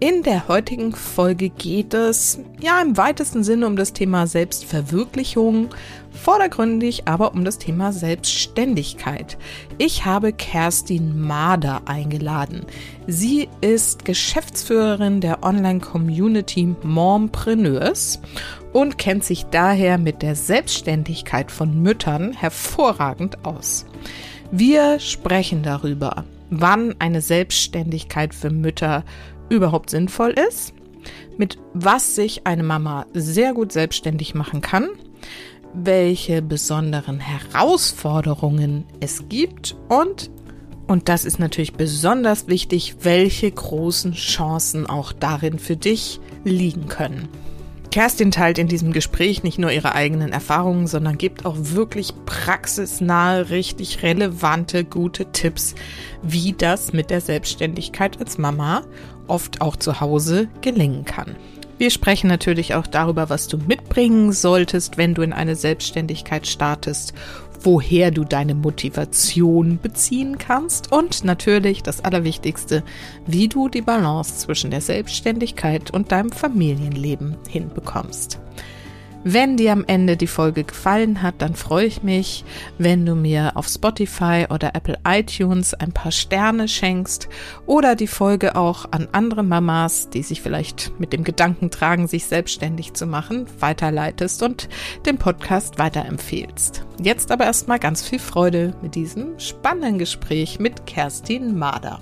In der heutigen Folge geht es ja im weitesten Sinne um das Thema Selbstverwirklichung, vordergründig aber um das Thema Selbstständigkeit. Ich habe Kerstin Mader eingeladen. Sie ist Geschäftsführerin der Online-Community Mompreneurs und kennt sich daher mit der Selbstständigkeit von Müttern hervorragend aus. Wir sprechen darüber, wann eine Selbstständigkeit für Mütter überhaupt sinnvoll ist, mit was sich eine Mama sehr gut selbstständig machen kann, welche besonderen Herausforderungen es gibt und, und das ist natürlich besonders wichtig, welche großen Chancen auch darin für dich liegen können. Kerstin teilt in diesem Gespräch nicht nur ihre eigenen Erfahrungen, sondern gibt auch wirklich praxisnahe, richtig relevante, gute Tipps, wie das mit der Selbstständigkeit als Mama oft auch zu Hause gelingen kann. Wir sprechen natürlich auch darüber, was du mitbringen solltest, wenn du in eine Selbstständigkeit startest, woher du deine Motivation beziehen kannst und natürlich das Allerwichtigste, wie du die Balance zwischen der Selbstständigkeit und deinem Familienleben hinbekommst. Wenn dir am Ende die Folge gefallen hat, dann freue ich mich, wenn du mir auf Spotify oder Apple iTunes ein paar Sterne schenkst oder die Folge auch an andere Mamas, die sich vielleicht mit dem Gedanken tragen, sich selbstständig zu machen, weiterleitest und den Podcast weiterempfehlst. Jetzt aber erstmal ganz viel Freude mit diesem spannenden Gespräch mit Kerstin Mader.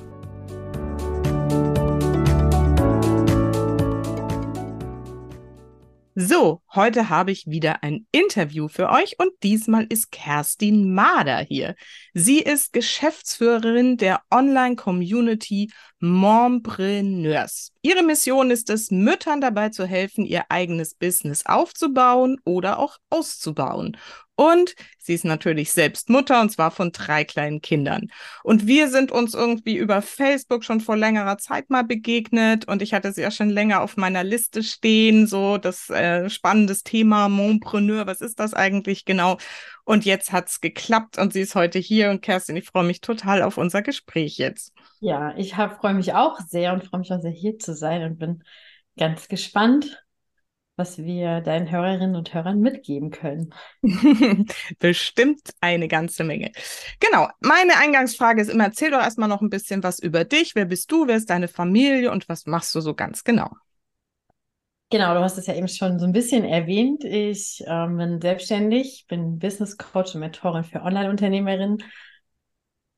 So, heute habe ich wieder ein Interview für euch und diesmal ist Kerstin Mader hier. Sie ist Geschäftsführerin der Online-Community Mompreneurs. Ihre Mission ist es, Müttern dabei zu helfen, ihr eigenes Business aufzubauen oder auch auszubauen. Und sie ist natürlich selbst Mutter und zwar von drei kleinen Kindern. Und wir sind uns irgendwie über Facebook schon vor längerer Zeit mal begegnet und ich hatte sie ja schon länger auf meiner Liste stehen, so das äh, spannendes Thema Mompreneur, was ist das eigentlich genau? Und jetzt hat's geklappt und sie ist heute hier und Kerstin, ich freue mich total auf unser Gespräch jetzt. Ja, ich freue mich auch sehr und freue mich auch sehr hier zu sein und bin ganz gespannt, was wir deinen Hörerinnen und Hörern mitgeben können. Bestimmt eine ganze Menge. Genau, meine Eingangsfrage ist immer, erzähl doch erstmal noch ein bisschen was über dich. Wer bist du, wer ist deine Familie und was machst du so ganz genau? Genau, du hast es ja eben schon so ein bisschen erwähnt. Ich ähm, bin selbstständig, bin Business Coach und Mentorin für Online-Unternehmerinnen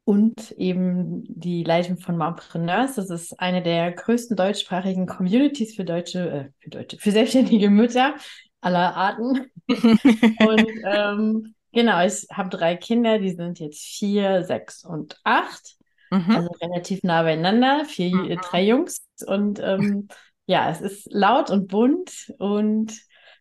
und eben die Leitung von Mompreneurs. Das ist eine der größten deutschsprachigen Communities für deutsche, äh, für deutsche, für selbstständige Mütter aller Arten. und ähm, genau, ich habe drei Kinder, die sind jetzt vier, sechs und acht. Mhm. Also relativ nah beieinander, vier, mhm. drei Jungs. Und ähm, ja, es ist laut und bunt und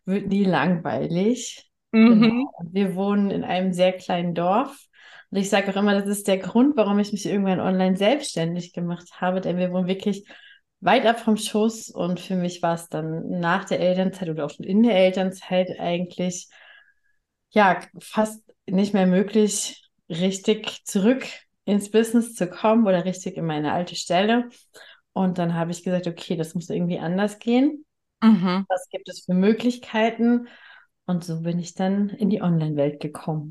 wird nie langweilig. Mhm. Genau. Wir wohnen in einem sehr kleinen Dorf und ich sage auch immer, das ist der Grund, warum ich mich irgendwann online selbstständig gemacht habe, denn wir wohnen wirklich weit ab vom Schuss und für mich war es dann nach der Elternzeit oder auch schon in der Elternzeit eigentlich ja fast nicht mehr möglich, richtig zurück ins Business zu kommen oder richtig in meine alte Stelle. Und dann habe ich gesagt, okay, das muss irgendwie anders gehen. Mhm. Was gibt es für Möglichkeiten? Und so bin ich dann in die Online-Welt gekommen.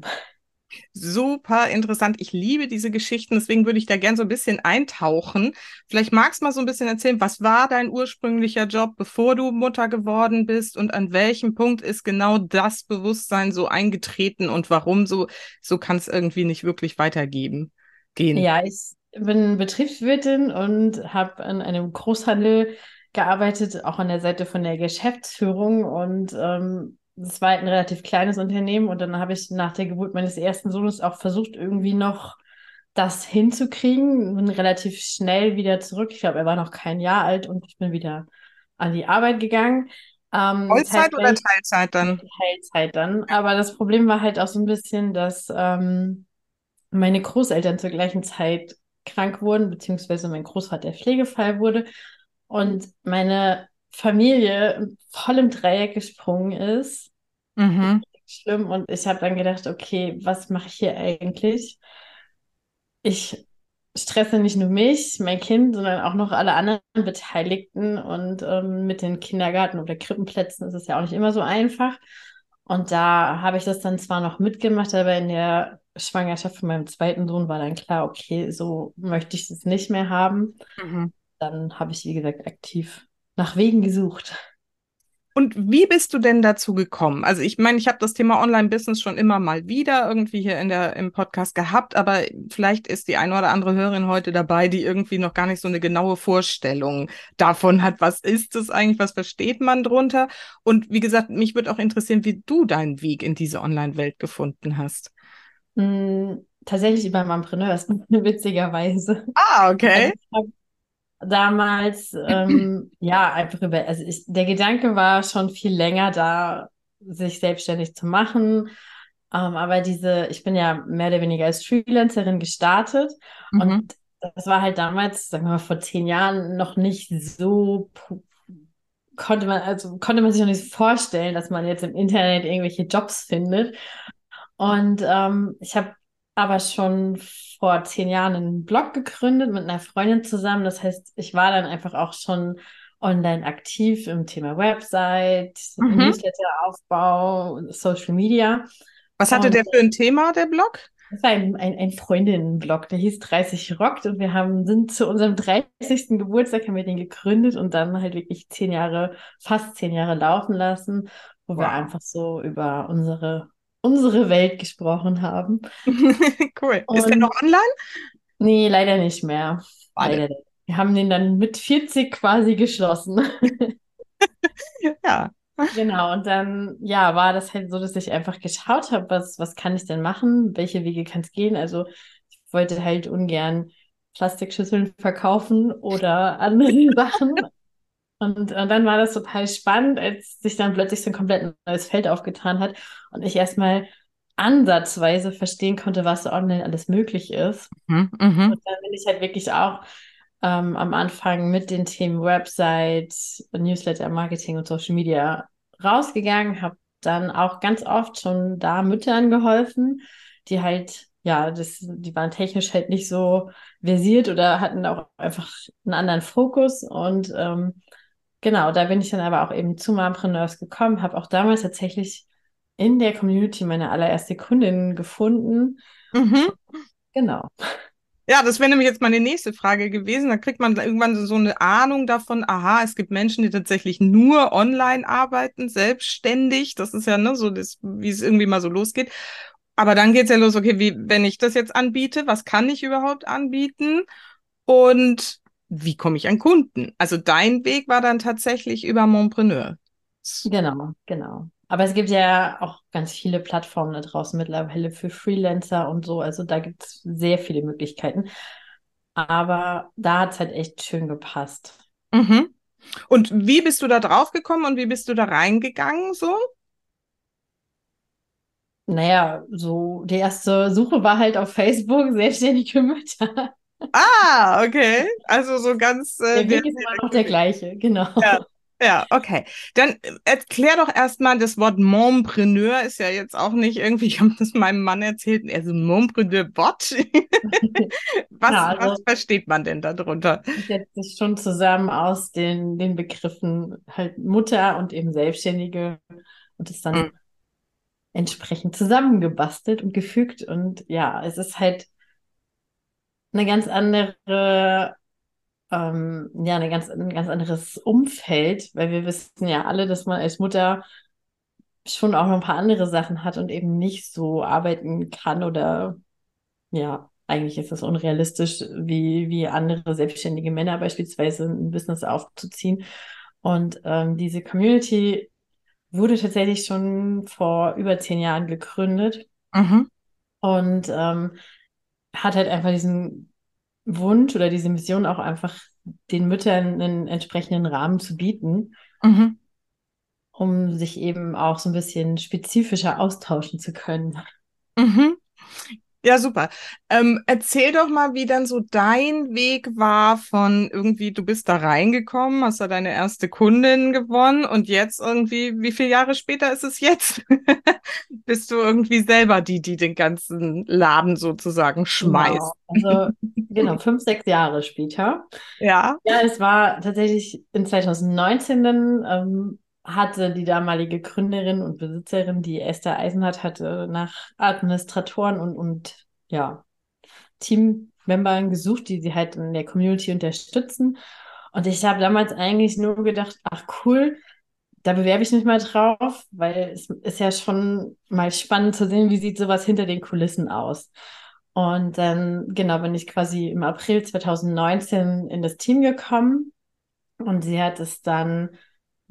Super interessant. Ich liebe diese Geschichten, deswegen würde ich da gern so ein bisschen eintauchen. Vielleicht magst du mal so ein bisschen erzählen, was war dein ursprünglicher Job, bevor du Mutter geworden bist und an welchem Punkt ist genau das Bewusstsein so eingetreten und warum so, so kann es irgendwie nicht wirklich weitergeben gehen. Ja, ich bin Betriebswirtin und habe an einem Großhandel gearbeitet, auch an der Seite von der Geschäftsführung und ähm, das war halt ein relativ kleines Unternehmen und dann habe ich nach der Geburt meines ersten Sohnes auch versucht, irgendwie noch das hinzukriegen. Bin relativ schnell wieder zurück. Ich glaube, er war noch kein Jahr alt und ich bin wieder an die Arbeit gegangen. Ähm, Vollzeit oder Teilzeit dann? Teilzeit dann. Aber das Problem war halt auch so ein bisschen, dass ähm, meine Großeltern zur gleichen Zeit krank wurden, beziehungsweise mein Großvater Pflegefall wurde und meine Familie voll im Dreieck gesprungen ist. Mhm. Schlimm. Und ich habe dann gedacht, okay, was mache ich hier eigentlich? Ich stresse nicht nur mich, mein Kind, sondern auch noch alle anderen Beteiligten. Und ähm, mit den Kindergarten- oder Krippenplätzen ist es ja auch nicht immer so einfach. Und da habe ich das dann zwar noch mitgemacht, aber in der Schwangerschaft von meinem zweiten Sohn war dann klar, okay, so möchte ich es nicht mehr haben. Mhm. Dann habe ich, wie gesagt, aktiv nach Wegen gesucht. Und wie bist du denn dazu gekommen? Also ich meine, ich habe das Thema Online-Business schon immer mal wieder irgendwie hier in der, im Podcast gehabt, aber vielleicht ist die eine oder andere Hörerin heute dabei, die irgendwie noch gar nicht so eine genaue Vorstellung davon hat, was ist es eigentlich, was versteht man drunter? Und wie gesagt, mich würde auch interessieren, wie du deinen Weg in diese Online-Welt gefunden hast. Mm, tatsächlich über Mompreneurs, witzigerweise. Ah, okay. Also ich habe damals, ähm, ja, einfach über, also ich, der Gedanke war schon viel länger da, sich selbstständig zu machen. Ähm, aber diese, ich bin ja mehr oder weniger als Freelancerin gestartet Mhm. und das war halt damals, sagen wir mal, vor zehn Jahren noch nicht so, konnte man, also konnte man sich noch nicht vorstellen, dass man jetzt im Internet irgendwelche Jobs findet. Und ähm, ich habe aber schon vor zehn Jahren einen Blog gegründet mit einer Freundin zusammen. Das heißt, ich war dann einfach auch schon online aktiv im Thema Website, Mhm. Newsletteraufbau, Social Media. Was hatte Und der für ein Thema, der Blog? das war ein, ein, ein Freundinnenblog, der hieß 30 Rockt und wir haben, sind zu unserem 30. Geburtstag haben wir den gegründet und dann halt wirklich zehn Jahre, fast zehn Jahre laufen lassen, wo wir Wow. einfach so über unsere, unsere Welt gesprochen haben. Cool. Ist der Und- noch online? Nee, leider nicht mehr. Leider. Wir haben den dann mit 40 quasi geschlossen. Ja. Genau, und dann, ja, war das halt so, dass ich einfach geschaut habe, was, was kann ich denn machen? Welche Wege kann es gehen? Also ich wollte halt ungern Plastikschüsseln verkaufen oder andere Sachen. Und, und dann war das total spannend, als sich dann plötzlich so ein komplett neues Feld aufgetan hat und ich erstmal ansatzweise verstehen konnte, was online alles möglich ist. Mhm. Mhm. Und dann bin ich halt wirklich auch ähm, am Anfang mit den Themen Website, Newsletter, Marketing und Social Media rausgegangen, habe dann auch ganz oft schon da Müttern geholfen, die halt, ja, das, die waren technisch halt nicht so versiert oder hatten auch einfach einen anderen Fokus. Und ähm, genau, da bin ich dann aber auch eben zu Mompreneurs gekommen, habe auch damals tatsächlich in der Community meine allererste Kundin gefunden. Mhm. Genau. Ja, das wäre nämlich jetzt meine nächste Frage gewesen. Da kriegt man irgendwann so eine Ahnung davon, aha, es gibt Menschen, die tatsächlich nur online arbeiten, selbstständig. Das ist ja ne, so, das, wie es irgendwie mal so losgeht. Aber dann geht's ja los, okay, wie, wenn ich das jetzt anbiete, was kann ich überhaupt anbieten? Und wie komme ich an Kunden? Also dein Weg war dann tatsächlich über Montpreneur. Genau, genau. Aber es gibt ja auch ganz viele Plattformen da draußen mittlerweile für Freelancer und so. Also da gibt es sehr viele Möglichkeiten. Aber da hat es halt echt schön gepasst. Mhm. Und wie bist du da drauf gekommen und wie bist du da reingegangen so? Naja, so die erste Suche war halt auf Facebook, selbstständige Mütter. Ah, okay. Also so ganz äh, Der Weg ist immer noch der gleiche, genau. Ja. Ja, okay. Dann äh, erklär doch erstmal, das Wort Mompreneur ist ja jetzt auch nicht irgendwie, ich habe das meinem Mann erzählt, also Mompreneur, what? was, Ja, also- was versteht man denn darunter? Das setzt sich schon zusammen aus den, den Begriffen halt Mutter und eben Selbstständige und ist dann Mhm. entsprechend zusammengebastelt und gefügt. Und ja, es ist halt eine ganz andere, ähm, ja, eine ganz, ein ganz anderes Umfeld, weil wir wissen ja alle, dass man als Mutter schon auch noch ein paar andere Sachen hat und eben nicht so arbeiten kann oder ja, eigentlich ist es unrealistisch, wie, wie andere selbstständige Männer beispielsweise ein Business aufzuziehen. Und ähm, diese Community wurde tatsächlich schon vor über zehn Jahren gegründet Mhm. und ähm, hat halt einfach diesen Wunsch oder diese Mission auch einfach den Müttern einen entsprechenden Rahmen zu bieten. Mhm. um sich eben auch so ein bisschen spezifischer austauschen zu können. Mhm. Ja, super. Ähm, erzähl doch mal, wie dann so dein Weg war von irgendwie, du bist da reingekommen, hast da deine erste Kundin gewonnen und jetzt irgendwie, wie viele Jahre später ist es jetzt? bist du irgendwie selber die, die den ganzen Laden sozusagen schmeißt? Genau, also genau, fünf, sechs Jahre später. Ja. Ja, es war tatsächlich in 2019 dann, ähm, hatte die damalige Gründerin und Besitzerin, die Esther Eisenhardt, hatte nach Administratoren und, und ja, Teammembern gesucht, die sie halt in der Community unterstützen. Und ich habe damals eigentlich nur gedacht, ach cool, da bewerbe ich mich mal drauf, weil es ist ja schon mal spannend zu sehen, wie sieht sowas hinter den Kulissen aus. Und dann, genau, bin ich quasi im April 2019 in das Team gekommen und sie hat es dann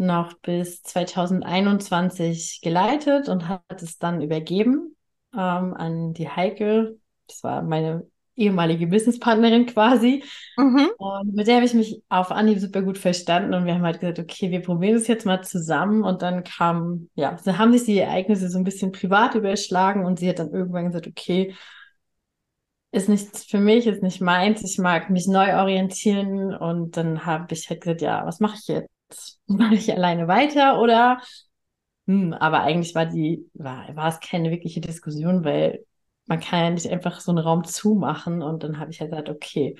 noch bis 2021 geleitet und hat es dann übergeben ähm, an die Heike. Das war meine ehemalige Businesspartnerin quasi. Mhm. Und mit der habe ich mich auf Anhieb super gut verstanden und wir haben halt gesagt, okay, wir probieren es jetzt mal zusammen und dann kam, ja, dann haben sich die Ereignisse so ein bisschen privat überschlagen und sie hat dann irgendwann gesagt, okay, ist nichts für mich, ist nicht meins, ich mag mich neu orientieren und dann habe ich halt gesagt, ja, was mache ich jetzt? mache ich alleine weiter oder hm, aber eigentlich war die, war, war es keine wirkliche Diskussion, weil man kann ja nicht einfach so einen Raum zumachen und dann habe ich halt gesagt, okay,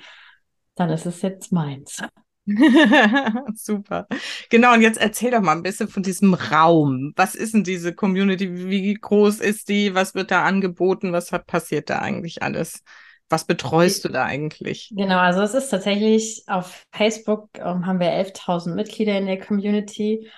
dann ist es jetzt meins. Super. Genau, und jetzt erzähl doch mal ein bisschen von diesem Raum. Was ist denn diese Community? Wie groß ist die? Was wird da angeboten? Was hat, passiert da eigentlich alles? Was betreust du da eigentlich? Genau, also es ist tatsächlich auf Facebook ähm, haben wir 11.000 Mitglieder in der Community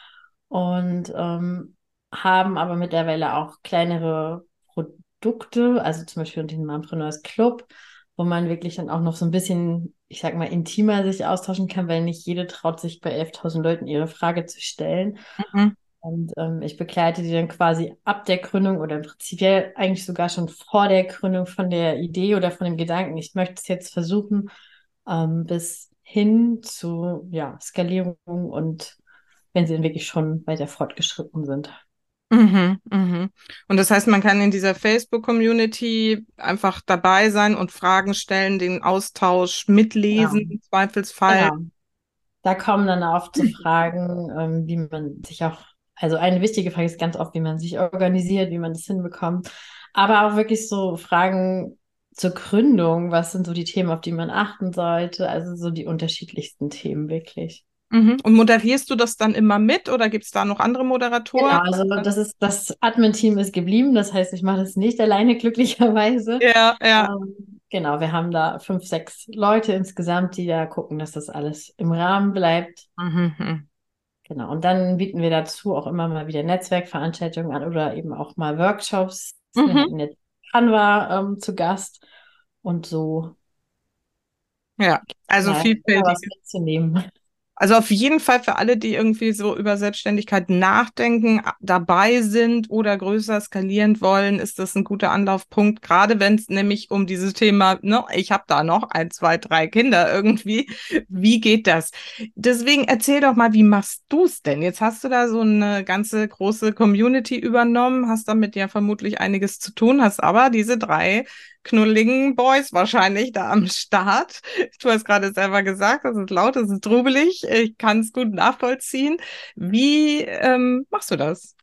und ähm, haben aber mittlerweile auch kleinere Produkte, also zum Beispiel den Mompreneurs Club, wo man wirklich dann auch noch so ein bisschen, ich sag mal, intimer sich austauschen kann, weil nicht jede traut sich bei 11.000 Leuten ihre Frage zu stellen. Mhm. Und ähm, ich begleite die dann quasi ab der Gründung oder prinzipiell eigentlich sogar schon vor der Gründung von der Idee oder von dem Gedanken, ich möchte es jetzt versuchen, ähm, bis hin zu ja, Skalierung und wenn sie dann wirklich schon weiter fortgeschritten sind. Mhm, mhm. Und das heißt, man kann in dieser Facebook-Community einfach dabei sein und Fragen stellen, den Austausch mitlesen, genau. im Zweifelsfall. Genau. Da kommen dann auch zu Fragen, ähm, wie man sich auch also eine wichtige Frage ist ganz oft, wie man sich organisiert, wie man das hinbekommt. Aber auch wirklich so Fragen zur Gründung. Was sind so die Themen, auf die man achten sollte? Also so die unterschiedlichsten Themen wirklich. Mhm. Und moderierst du das dann immer mit oder gibt es da noch andere Moderatoren? Genau, also das ist das Admin-Team ist geblieben. Das heißt, ich mache das nicht alleine glücklicherweise. Ja, ja. Ähm, genau, wir haben da fünf, sechs Leute insgesamt, die da gucken, dass das alles im Rahmen bleibt. Mhm. Genau, und dann bieten wir dazu auch immer mal wieder Netzwerkveranstaltungen an oder eben auch mal Workshops. Mhm. Wir hatten jetzt Canva ähm, zu Gast und so. Ja, also vielfältig. Also auf jeden Fall für alle, die irgendwie so über Selbstständigkeit nachdenken, dabei sind oder größer skalieren wollen, ist das ein guter Anlaufpunkt. Gerade wenn es nämlich um dieses Thema, ne, ich habe da noch ein, zwei, drei Kinder irgendwie. Wie geht das? Deswegen erzähl doch mal, wie machst du es denn? Jetzt hast du da so eine ganze große Community übernommen, hast damit ja vermutlich einiges zu tun, hast aber diese drei knuddeligen Boys wahrscheinlich da am Start. Du hast gerade selber gesagt, es ist laut, es ist trubelig. Ich kann es gut nachvollziehen. Wie ähm, machst du das?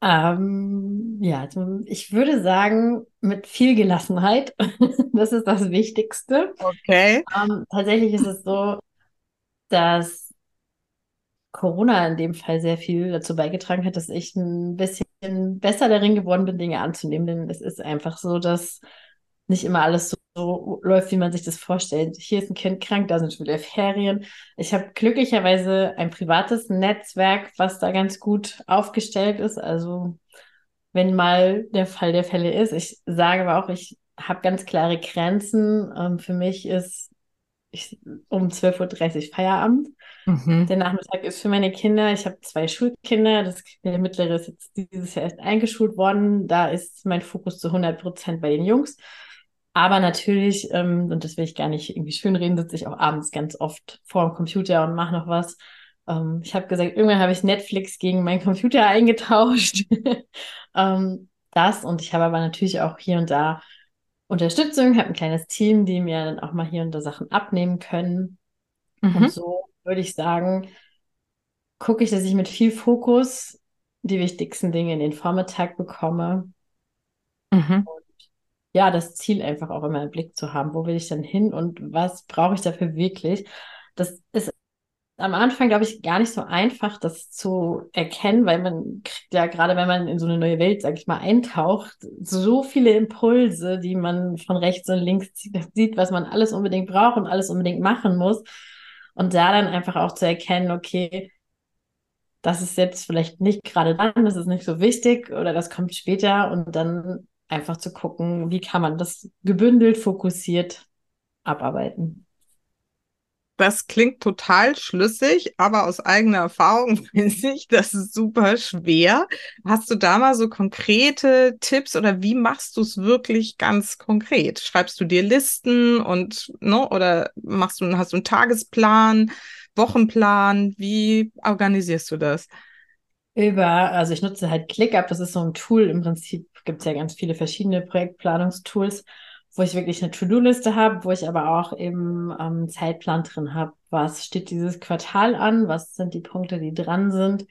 Ähm, ja, also ich würde sagen, mit viel Gelassenheit. das ist das Wichtigste. Okay. Ähm, tatsächlich ist es so, dass Corona in dem Fall sehr viel dazu beigetragen hat, dass ich ein bisschen besser darin geworden bin, Dinge anzunehmen. Denn es ist einfach so, dass nicht immer alles so, so läuft, wie man sich das vorstellt. Hier ist ein Kind krank, da sind schon wieder Ferien. Ich habe glücklicherweise ein privates Netzwerk, was da ganz gut aufgestellt ist. Also wenn mal der Fall der Fälle ist. Ich sage aber auch, ich habe ganz klare Grenzen. Ähm, für mich ist ich, um 12.30 Uhr Feierabend. Mhm. Der Nachmittag ist für meine Kinder. Ich habe zwei Schulkinder. Das, der mittlere ist jetzt dieses Jahr erst eingeschult worden. Da ist mein Fokus zu 100 Prozent bei den Jungs. Aber natürlich, ähm, und das will ich gar nicht irgendwie schönreden, sitze ich auch abends ganz oft vor dem Computer und mache noch was. Ähm, ich habe gesagt, irgendwann habe ich Netflix gegen meinen Computer eingetauscht. ähm, das und ich habe aber natürlich auch hier und da Unterstützung, habe ein kleines Team, die mir dann auch mal hier und da Sachen abnehmen können. Mhm. Und so würde ich sagen, gucke ich, dass ich mit viel Fokus die wichtigsten Dinge in den Vormittag bekomme. Mhm. Und ja, das Ziel einfach auch immer im Blick zu haben. Wo will ich denn hin und was brauche ich dafür wirklich? Das ist am Anfang, glaube ich, gar nicht so einfach, das zu erkennen, weil man kriegt ja gerade, wenn man in so eine neue Welt, sag ich mal, eintaucht, so viele Impulse, die man von rechts und links sieht, was man alles unbedingt braucht und alles unbedingt machen muss. Und da dann einfach auch zu erkennen, okay, das ist jetzt vielleicht nicht gerade dann, das ist nicht so wichtig oder das kommt später und dann einfach zu gucken, wie kann man das gebündelt, fokussiert abarbeiten. Das klingt total schlüssig, aber aus eigener Erfahrung finde ich, das ist super schwer. Hast du da mal so konkrete Tipps oder wie machst du es wirklich ganz konkret? Schreibst du dir Listen und ne, oder machst du hast du einen Tagesplan, Wochenplan? Wie organisierst du das? Über, also ich nutze halt ClickUp, das ist so ein Tool. Im Prinzip gibt es ja ganz viele verschiedene Projektplanungstools wo ich wirklich eine To-Do-Liste habe, wo ich aber auch eben ähm, Zeitplan drin habe. Was steht dieses Quartal an? Was sind die Punkte, die dran sind?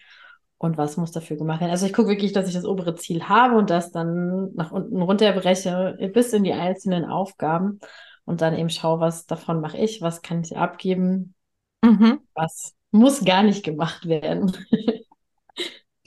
Und was muss dafür gemacht werden? Also ich gucke wirklich, dass ich das obere Ziel habe und das dann nach unten runterbreche bis in die einzelnen Aufgaben und dann eben schaue, was davon mache ich, was kann ich abgeben, mhm. was muss gar nicht gemacht werden.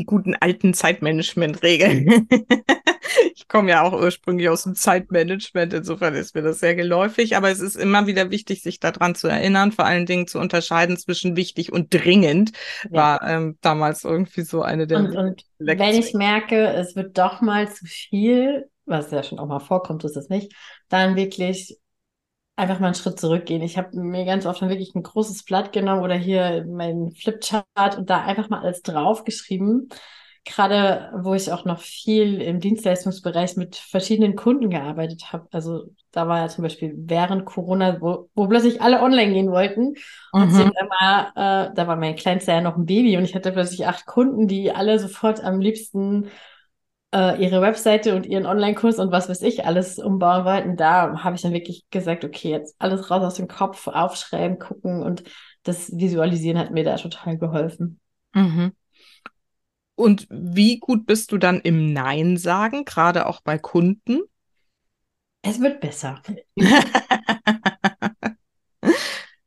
Die guten alten Zeitmanagement-Regeln. ich komme ja auch ursprünglich aus dem Zeitmanagement, insofern ist mir das sehr geläufig, aber es ist immer wieder wichtig, sich daran zu erinnern, vor allen Dingen zu unterscheiden zwischen wichtig und dringend, ja. war ähm, damals irgendwie so eine der. Und, und wenn ich merke, es wird doch mal zu viel, was ja schon auch mal vorkommt, ist es nicht, dann wirklich einfach mal einen Schritt zurückgehen. Ich habe mir ganz oft wirklich ein großes Blatt genommen oder hier meinen Flipchart und da einfach mal alles draufgeschrieben gerade wo ich auch noch viel im Dienstleistungsbereich mit verschiedenen Kunden gearbeitet habe. Also da war ja zum Beispiel während Corona, wo, wo plötzlich alle online gehen wollten. Und mhm. immer, äh, da war mein Kleinster ja noch ein Baby und ich hatte plötzlich acht Kunden, die alle sofort am liebsten äh, ihre Webseite und ihren Online-Kurs und was weiß ich alles umbauen wollten. Da habe ich dann wirklich gesagt, okay, jetzt alles raus aus dem Kopf, aufschreiben, gucken und das Visualisieren hat mir da total geholfen. Mhm. Und wie gut bist du dann im Nein sagen, gerade auch bei Kunden? Es wird besser.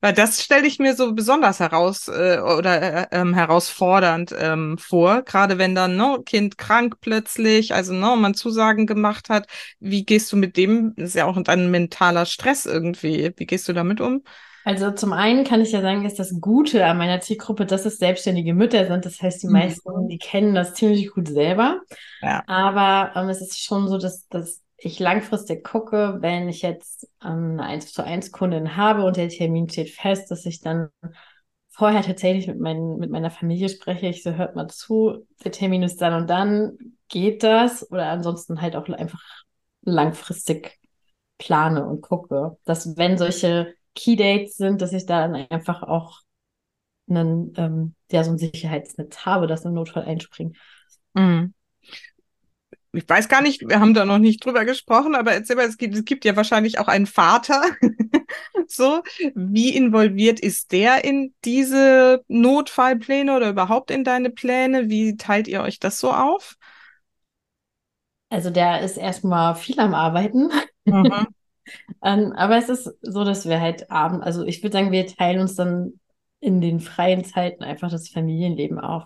Weil das stelle ich mir so besonders heraus äh, oder äh, ähm, herausfordernd ähm, vor, gerade wenn dann ne, Kind krank plötzlich, also ne, man Zusagen gemacht hat. Wie gehst du mit dem? Das ist ja auch ein mentaler Stress irgendwie. Wie gehst du damit um? Also zum einen kann ich ja sagen, ist das Gute an meiner Zielgruppe, dass es selbstständige Mütter sind. Das heißt, die mhm. meisten, die kennen das ziemlich gut selber. Ja. Aber ähm, es ist schon so, dass, dass ich langfristig gucke, wenn ich jetzt ähm, eine 1 zu 1 Kundin habe und der Termin steht fest, dass ich dann vorher tatsächlich mit, mein, mit meiner Familie spreche. Ich so, hört mal zu, der Termin ist dann und dann, geht das? Oder ansonsten halt auch einfach langfristig plane und gucke, dass wenn solche Key Dates sind, dass ich da dann einfach auch einen, ähm, ja, so ein Sicherheitsnetz habe, das im Notfall einspringt. Mhm. Ich weiß gar nicht, wir haben da noch nicht drüber gesprochen, aber erzähl mal, es gibt, es gibt ja wahrscheinlich auch einen Vater. so, wie involviert ist der in diese Notfallpläne oder überhaupt in deine Pläne? Wie teilt ihr euch das so auf? Also der ist erstmal viel am Arbeiten. Mhm. Ähm, aber es ist so, dass wir halt abends, also ich würde sagen, wir teilen uns dann in den freien Zeiten einfach das Familienleben auf.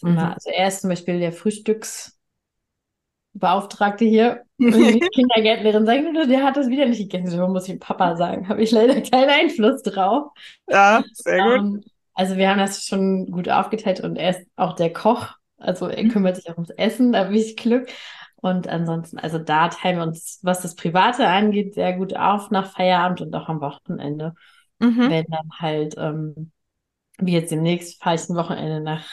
Mhm. Also er ist zum Beispiel der Frühstücksbeauftragte hier. Kindergärtnerin sagt, der hat das wieder nicht gegessen. So muss ich Papa sagen. Habe ich leider keinen Einfluss drauf. Ja, sehr gut. Um, ähm, also wir haben das schon gut aufgeteilt und er ist auch der Koch. Also er mhm. kümmert sich auch ums Essen, da habe ich Glück. Und ansonsten, also da teilen wir uns, was das Private angeht, sehr gut auf nach Feierabend und auch am Wochenende. Mhm. Wenn dann halt, ähm, wie jetzt demnächst, fahre ich ein Wochenende nach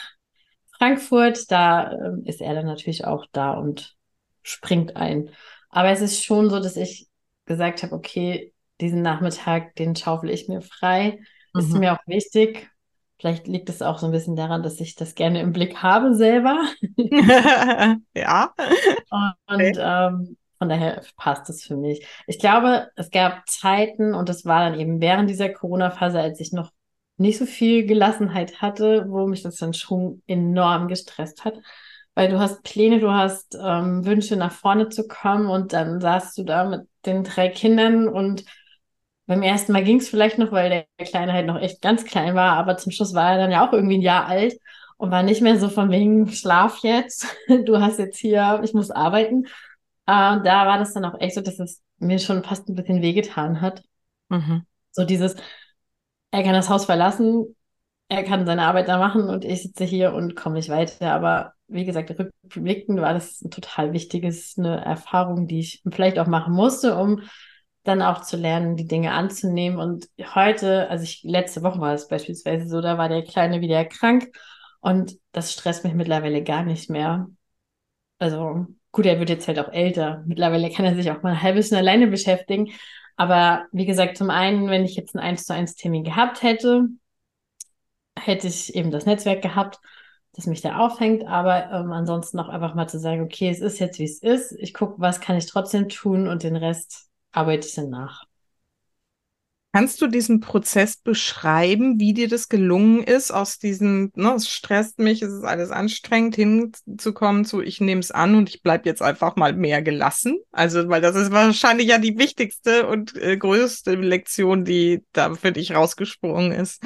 Frankfurt, da ähm, ist er dann natürlich auch da und springt ein. Aber es ist schon so, dass ich gesagt habe, okay, diesen Nachmittag, den schaufel ich mir frei. Mhm. Ist mir auch wichtig, Vielleicht liegt es auch so ein bisschen daran, dass ich das gerne im Blick habe selber. ja. Und okay. ähm, von daher passt es für mich. Ich glaube, es gab Zeiten und das war dann eben während dieser Corona-Phase, als ich noch nicht so viel Gelassenheit hatte, wo mich das dann schon enorm gestresst hat. Weil du hast Pläne, du hast ähm, Wünsche nach vorne zu kommen und dann saßt du da mit den drei Kindern und beim ersten Mal ging es vielleicht noch, weil der Kleine halt noch echt ganz klein war, aber zum Schluss war er dann ja auch irgendwie ein Jahr alt und war nicht mehr so von wegen Schlaf jetzt, du hast jetzt hier, ich muss arbeiten. Äh, da war das dann auch echt so, dass es mir schon fast ein bisschen wehgetan hat. Mhm. So dieses, er kann das Haus verlassen, er kann seine Arbeit da machen und ich sitze hier und komme nicht weiter. Aber wie gesagt, rückblickend war das ein total wichtiges, eine Erfahrung, die ich vielleicht auch machen musste, um dann auch zu lernen, die Dinge anzunehmen. Und heute, also ich, letzte Woche war es beispielsweise so, da war der Kleine wieder krank und das stresst mich mittlerweile gar nicht mehr. Also gut, er wird jetzt halt auch älter. Mittlerweile kann er sich auch mal ein halbes Jahr alleine beschäftigen. Aber wie gesagt, zum einen, wenn ich jetzt einen 1 zu 1 Termin gehabt hätte, hätte ich eben das Netzwerk gehabt, das mich da aufhängt. Aber ähm, ansonsten auch einfach mal zu sagen, okay, es ist jetzt, wie es ist. Ich gucke, was kann ich trotzdem tun und den Rest arbeite ich dann nach. Kannst du diesen Prozess beschreiben, wie dir das gelungen ist, aus diesem, ne, es stresst mich, es ist alles anstrengend, hinzukommen zu, ich nehme es an und ich bleibe jetzt einfach mal mehr gelassen? Also, weil das ist wahrscheinlich ja die wichtigste und äh, größte Lektion, die da für dich rausgesprungen ist.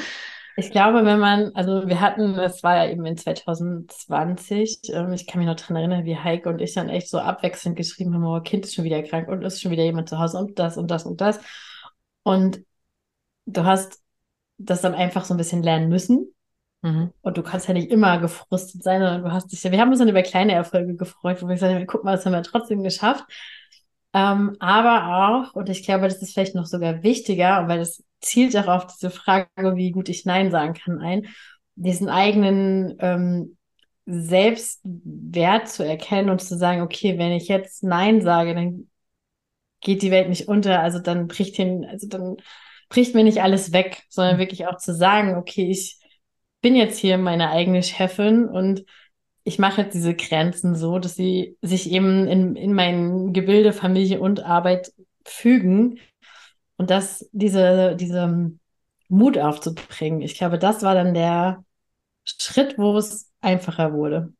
Ich glaube, wenn man, also wir hatten, das war ja eben in 2020, ähm, ich kann mich noch daran erinnern, wie Heike und ich dann echt so abwechselnd geschrieben haben, oh, Kind ist schon wieder krank und ist schon wieder jemand zu Hause und das und das und das. Und du hast das dann einfach so ein bisschen lernen müssen. Mhm. Und du kannst ja nicht immer gefrustet sein, sondern du hast dich ja, wir haben uns dann über kleine Erfolge gefreut, wo wir gesagt haben, guck mal, das haben wir trotzdem geschafft. Ähm, aber auch, und ich glaube, das ist vielleicht noch sogar wichtiger, weil das zielt auch auf diese Frage, wie gut ich Nein sagen kann, ein, diesen eigenen ähm, Selbstwert zu erkennen und zu sagen, okay, wenn ich jetzt Nein sage, dann geht die Welt nicht unter, also dann bricht hin, also dann bricht mir nicht alles weg, sondern wirklich auch zu sagen, okay, ich bin jetzt hier meine eigene Chefin und ich mache jetzt diese Grenzen so, dass sie sich eben in, in mein Gebilde, Familie und Arbeit fügen und das, diese, diese Mut aufzubringen. Ich glaube, das war dann der Schritt, wo es einfacher wurde.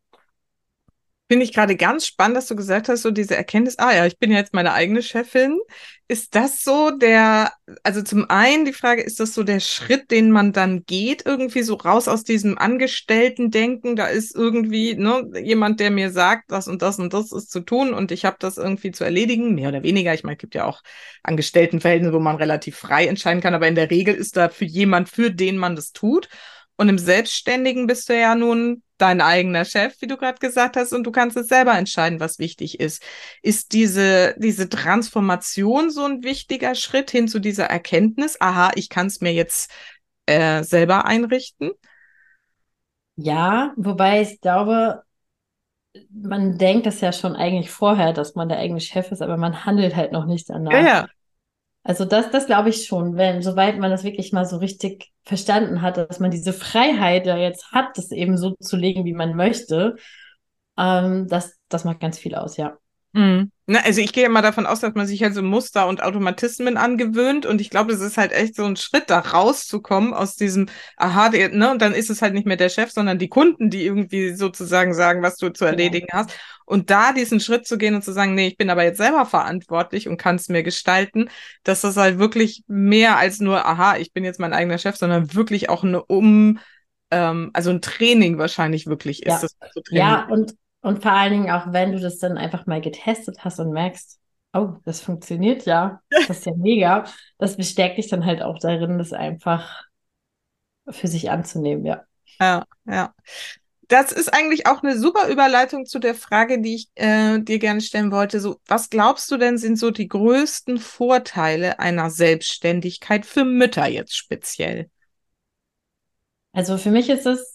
Finde ich gerade ganz spannend, dass du gesagt hast, so diese Erkenntnis, ah ja, ich bin jetzt meine eigene Chefin. Ist das so der, also zum einen die Frage, ist das so der Schritt, den man dann geht, irgendwie so raus aus diesem Angestellten-Denken? Da ist irgendwie ne, jemand, der mir sagt, das und das und das ist zu tun und ich habe das irgendwie zu erledigen, mehr oder weniger. Ich meine, es gibt ja auch Angestelltenverhältnisse, wo man relativ frei entscheiden kann, aber in der Regel ist da für jemand, für den man das tut. Und im Selbstständigen bist du ja nun dein eigener Chef, wie du gerade gesagt hast, und du kannst es selber entscheiden, was wichtig ist. Ist diese, diese Transformation so ein wichtiger Schritt hin zu dieser Erkenntnis, aha, ich kann es mir jetzt äh, selber einrichten? Ja, wobei ich glaube, man denkt das ja schon eigentlich vorher, dass man der eigene Chef ist, aber man handelt halt noch nicht danach. Ja, ja. Also das, das glaube ich schon, wenn, soweit man das wirklich mal so richtig verstanden hat, dass man diese Freiheit ja jetzt hat, das eben so zu legen, wie man möchte, ähm, das, das macht ganz viel aus, ja. Mhm. Na, also ich gehe mal davon aus, dass man sich halt so Muster und Automatismen angewöhnt und ich glaube, es ist halt echt so ein Schritt, da rauszukommen aus diesem, aha, der, ne, und dann ist es halt nicht mehr der Chef, sondern die Kunden, die irgendwie sozusagen sagen, was du zu genau. erledigen genau. hast. Und da diesen Schritt zu gehen und zu sagen, nee, ich bin aber jetzt selber verantwortlich und kann es mir gestalten, dass das halt wirklich mehr als nur, aha, ich bin jetzt mein eigener Chef, sondern wirklich auch eine Um, ähm, also ein Training wahrscheinlich wirklich ist. Ja, das so ja und und vor allen Dingen auch, wenn du das dann einfach mal getestet hast und merkst, oh, das funktioniert ja, das ist ja mega, das bestärkt dich dann halt auch darin, das einfach für sich anzunehmen, ja. Ja, ja. Das ist eigentlich auch eine super Überleitung zu der Frage, die ich äh, dir gerne stellen wollte. So, was glaubst du denn sind so die größten Vorteile einer Selbstständigkeit für Mütter jetzt speziell? Also für mich ist es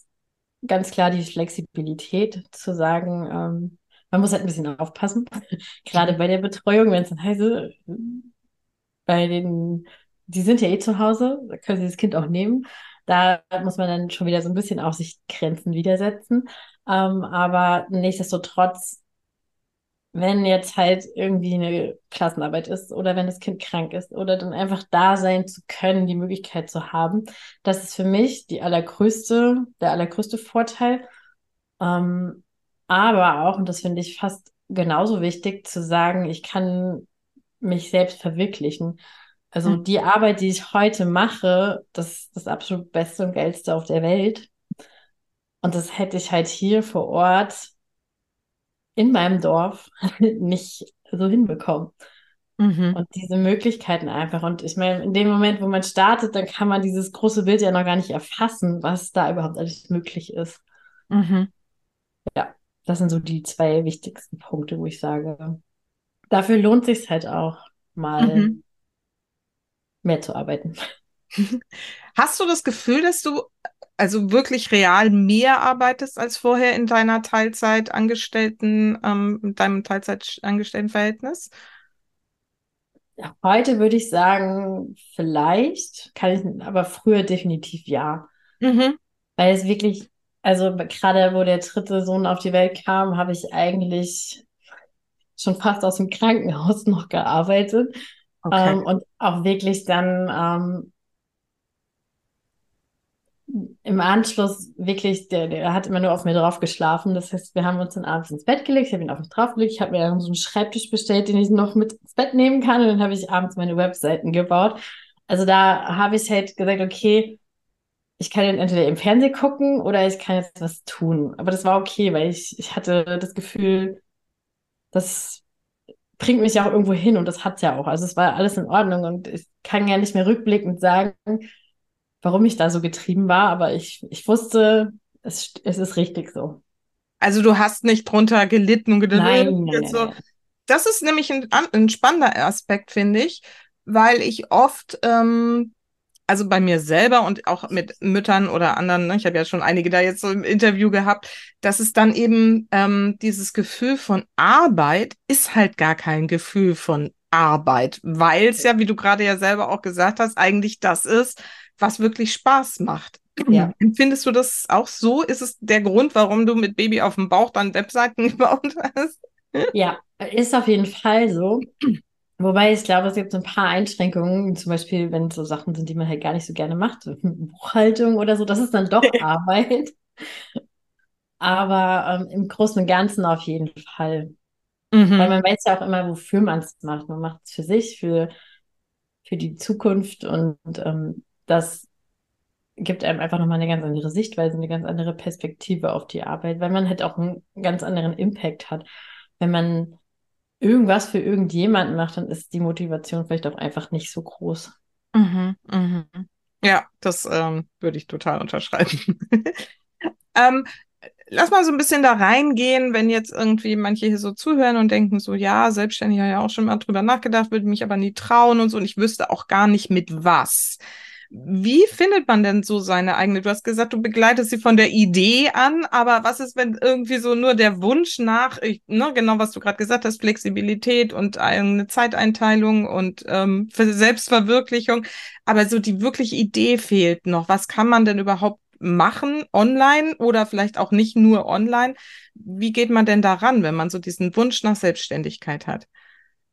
ganz klar die Flexibilität zu sagen, ähm, man muss halt ein bisschen aufpassen, gerade bei der Betreuung, wenn es dann heißt, bei den, die sind ja eh zu Hause, da können sie das Kind auch nehmen. Da muss man dann schon wieder so ein bisschen auf sich Grenzen widersetzen. Ähm, aber nichtsdestotrotz, wenn jetzt halt irgendwie eine Klassenarbeit ist oder wenn das Kind krank ist oder dann einfach da sein zu können, die Möglichkeit zu haben, das ist für mich die allergrößte, der allergrößte Vorteil. Ähm, aber auch, und das finde ich fast genauso wichtig, zu sagen, ich kann mich selbst verwirklichen. Also mhm. die Arbeit, die ich heute mache, das ist das absolut Beste und Geilste auf der Welt. Und das hätte ich halt hier vor Ort in meinem Dorf nicht so hinbekommen. Mhm. Und diese Möglichkeiten einfach. Und ich meine, in dem Moment, wo man startet, dann kann man dieses große Bild ja noch gar nicht erfassen, was da überhaupt alles möglich ist. Mhm. Ja, das sind so die zwei wichtigsten Punkte, wo ich sage, dafür lohnt sich halt auch mal mhm. mehr zu arbeiten. Hast du das Gefühl, dass du also wirklich real mehr arbeitest als vorher in deiner Teilzeitangestellten, ähm, in deinem Teilzeitangestelltenverhältnis? Heute würde ich sagen, vielleicht, kann ich, aber früher definitiv ja. Mhm. Weil es wirklich, also gerade wo der dritte Sohn auf die Welt kam, habe ich eigentlich schon fast aus dem Krankenhaus noch gearbeitet. Okay. Ähm, und auch wirklich dann ähm, im Anschluss wirklich, der, der hat immer nur auf mir drauf geschlafen. Das heißt, wir haben uns dann abends ins Bett gelegt, ich habe ihn auf mich draufgelegt, ich habe mir dann so einen Schreibtisch bestellt, den ich noch mit ins Bett nehmen kann und dann habe ich abends meine Webseiten gebaut. Also da habe ich halt gesagt, okay, ich kann entweder im Fernsehen gucken oder ich kann jetzt was tun. Aber das war okay, weil ich, ich hatte das Gefühl, das bringt mich ja auch irgendwo hin und das hat ja auch. Also es war alles in Ordnung und ich kann ja nicht mehr rückblickend sagen, warum ich da so getrieben war, aber ich, ich wusste, es, es ist richtig so. Also du hast nicht drunter gelitten und gedacht, nein, nein, so. nein, Das ist nämlich ein, ein spannender Aspekt, finde ich, weil ich oft, ähm, also bei mir selber und auch mit Müttern oder anderen, ne, ich habe ja schon einige da jetzt so im Interview gehabt, dass es dann eben ähm, dieses Gefühl von Arbeit ist halt gar kein Gefühl von Arbeit, weil es ja, wie du gerade ja selber auch gesagt hast, eigentlich das ist, was wirklich Spaß macht. Ja. Findest du das auch so? Ist es der Grund, warum du mit Baby auf dem Bauch dann Webseiten gebaut hast? Ja, ist auf jeden Fall so. Wobei ich glaube, es gibt so ein paar Einschränkungen, zum Beispiel, wenn es so Sachen sind, die man halt gar nicht so gerne macht, Buchhaltung oder so, das ist dann doch Arbeit. Aber ähm, im Großen und Ganzen auf jeden Fall. Mhm. Weil man weiß ja auch immer, wofür man es macht. Man macht es für sich, für, für die Zukunft und ähm, das gibt einem einfach nochmal eine ganz andere Sichtweise, eine ganz andere Perspektive auf die Arbeit, weil man halt auch einen ganz anderen Impact hat. Wenn man irgendwas für irgendjemanden macht, dann ist die Motivation vielleicht auch einfach nicht so groß. Mhm, mhm. Ja, das ähm, würde ich total unterschreiben. ähm, lass mal so ein bisschen da reingehen, wenn jetzt irgendwie manche hier so zuhören und denken so, ja, selbstständig habe ja auch schon mal drüber nachgedacht, würde mich aber nie trauen und so und ich wüsste auch gar nicht mit was. Wie findet man denn so seine eigene? Du hast gesagt, du begleitest sie von der Idee an, aber was ist, wenn irgendwie so nur der Wunsch nach, ich, ne, genau was du gerade gesagt hast, Flexibilität und eine Zeiteinteilung und ähm, Selbstverwirklichung, aber so die wirkliche Idee fehlt noch. Was kann man denn überhaupt machen online oder vielleicht auch nicht nur online? Wie geht man denn daran, wenn man so diesen Wunsch nach Selbstständigkeit hat?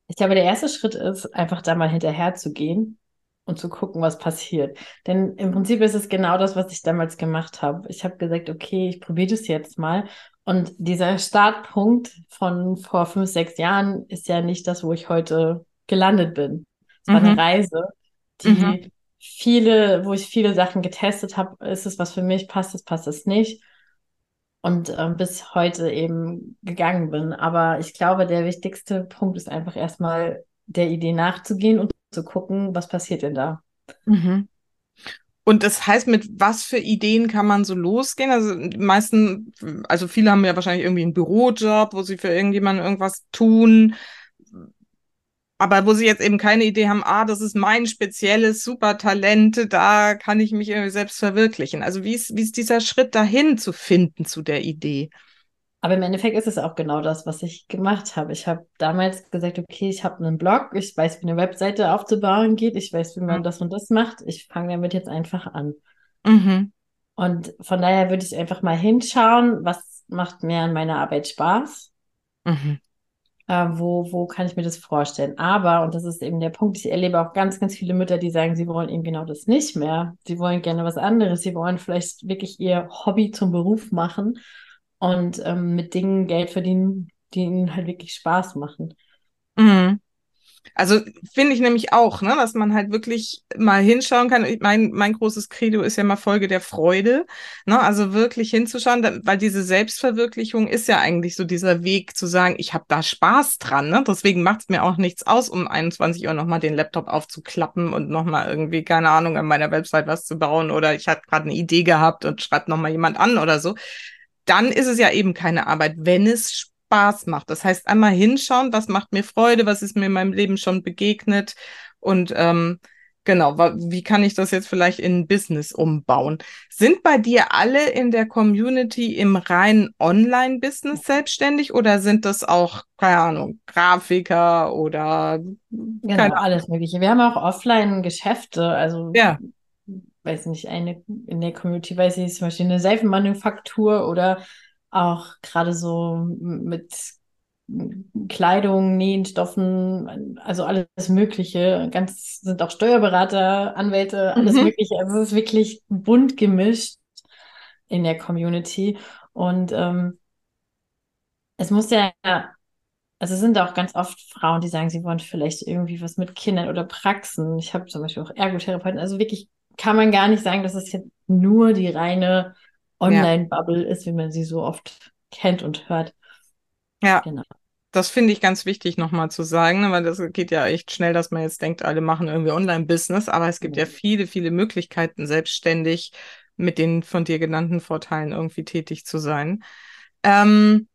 Ich glaube, der erste Schritt ist, einfach da mal hinterher zu gehen und zu gucken, was passiert. Denn im Prinzip ist es genau das, was ich damals gemacht habe. Ich habe gesagt, okay, ich probiere das jetzt mal. Und dieser Startpunkt von vor fünf, sechs Jahren ist ja nicht das, wo ich heute gelandet bin. Es war mhm. eine Reise, die mhm. viele, wo ich viele Sachen getestet habe. Ist es was für mich? Passt es, passt es nicht? Und ähm, bis heute eben gegangen bin. Aber ich glaube, der wichtigste Punkt ist einfach erstmal der Idee nachzugehen und zu gucken, was passiert denn da. Mhm. Und das heißt, mit was für Ideen kann man so losgehen? Also die meisten, also viele haben ja wahrscheinlich irgendwie einen Bürojob, wo sie für irgendjemanden irgendwas tun. Aber wo sie jetzt eben keine Idee haben, ah, das ist mein spezielles Supertalent, da kann ich mich irgendwie selbst verwirklichen. Also wie ist, wie ist dieser Schritt dahin zu finden zu der Idee? Aber im Endeffekt ist es auch genau das, was ich gemacht habe. Ich habe damals gesagt, okay, ich habe einen Blog, ich weiß, wie eine Webseite aufzubauen geht, ich weiß, wie man mhm. das und das macht. Ich fange damit jetzt einfach an. Mhm. Und von daher würde ich einfach mal hinschauen, was macht mir an meiner Arbeit Spaß? Mhm. Äh, wo, wo kann ich mir das vorstellen? Aber, und das ist eben der Punkt, ich erlebe auch ganz, ganz viele Mütter, die sagen, sie wollen eben genau das nicht mehr. Sie wollen gerne was anderes. Sie wollen vielleicht wirklich ihr Hobby zum Beruf machen und ähm, mit Dingen Geld verdienen, die ihnen halt wirklich Spaß machen. Mhm. Also finde ich nämlich auch, ne, dass man halt wirklich mal hinschauen kann. Mein, mein großes Credo ist ja mal Folge der Freude. Ne? Also wirklich hinzuschauen, weil diese Selbstverwirklichung ist ja eigentlich so dieser Weg zu sagen, ich habe da Spaß dran. Ne? Deswegen macht es mir auch nichts aus, um 21 Uhr nochmal den Laptop aufzuklappen und nochmal irgendwie, keine Ahnung, an meiner Website was zu bauen oder ich hatte gerade eine Idee gehabt und schreibt nochmal jemand an oder so. Dann ist es ja eben keine Arbeit, wenn es Spaß macht. Das heißt, einmal hinschauen, was macht mir Freude, was ist mir in meinem Leben schon begegnet und ähm, genau, wie kann ich das jetzt vielleicht in ein Business umbauen? Sind bei dir alle in der Community im reinen Online-Business selbstständig oder sind das auch, keine Ahnung, Grafiker oder genau, alles Mögliche. Wir haben auch Offline-Geschäfte, also ja. Weiß nicht, eine in der Community weiß ich zum Beispiel eine Seifenmanufaktur oder auch gerade so mit Kleidung, Nähenstoffen, also alles Mögliche. Ganz sind auch Steuerberater, Anwälte, alles mhm. Mögliche. Also es ist wirklich bunt gemischt in der Community. Und ähm, es muss ja, also es sind auch ganz oft Frauen, die sagen, sie wollen vielleicht irgendwie was mit Kindern oder Praxen. Ich habe zum Beispiel auch Ergotherapeuten. Also wirklich kann man gar nicht sagen, dass es jetzt nur die reine Online-Bubble ja. ist, wie man sie so oft kennt und hört. Ja. Genau. Das finde ich ganz wichtig nochmal zu sagen, ne, weil das geht ja echt schnell, dass man jetzt denkt, alle machen irgendwie Online-Business, aber es gibt ja viele, viele Möglichkeiten, selbstständig mit den von dir genannten Vorteilen irgendwie tätig zu sein. Ähm,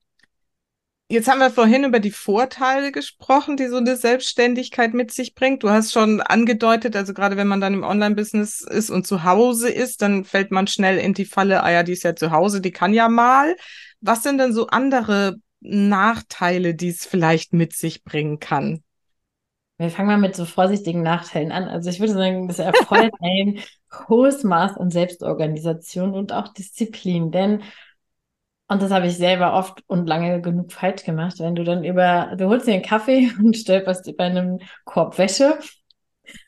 Jetzt haben wir vorhin über die Vorteile gesprochen, die so eine Selbstständigkeit mit sich bringt. Du hast schon angedeutet, also gerade wenn man dann im Online-Business ist und zu Hause ist, dann fällt man schnell in die Falle, ah ja, die ist ja zu Hause, die kann ja mal. Was sind denn so andere Nachteile, die es vielleicht mit sich bringen kann? Wir fangen mal mit so vorsichtigen Nachteilen an. Also ich würde sagen, das erfordert ein hohes Maß an Selbstorganisation und auch Disziplin, denn und das habe ich selber oft und lange genug falsch gemacht, wenn du dann über, du holst dir einen Kaffee und stolperst über einem Korb Wäsche.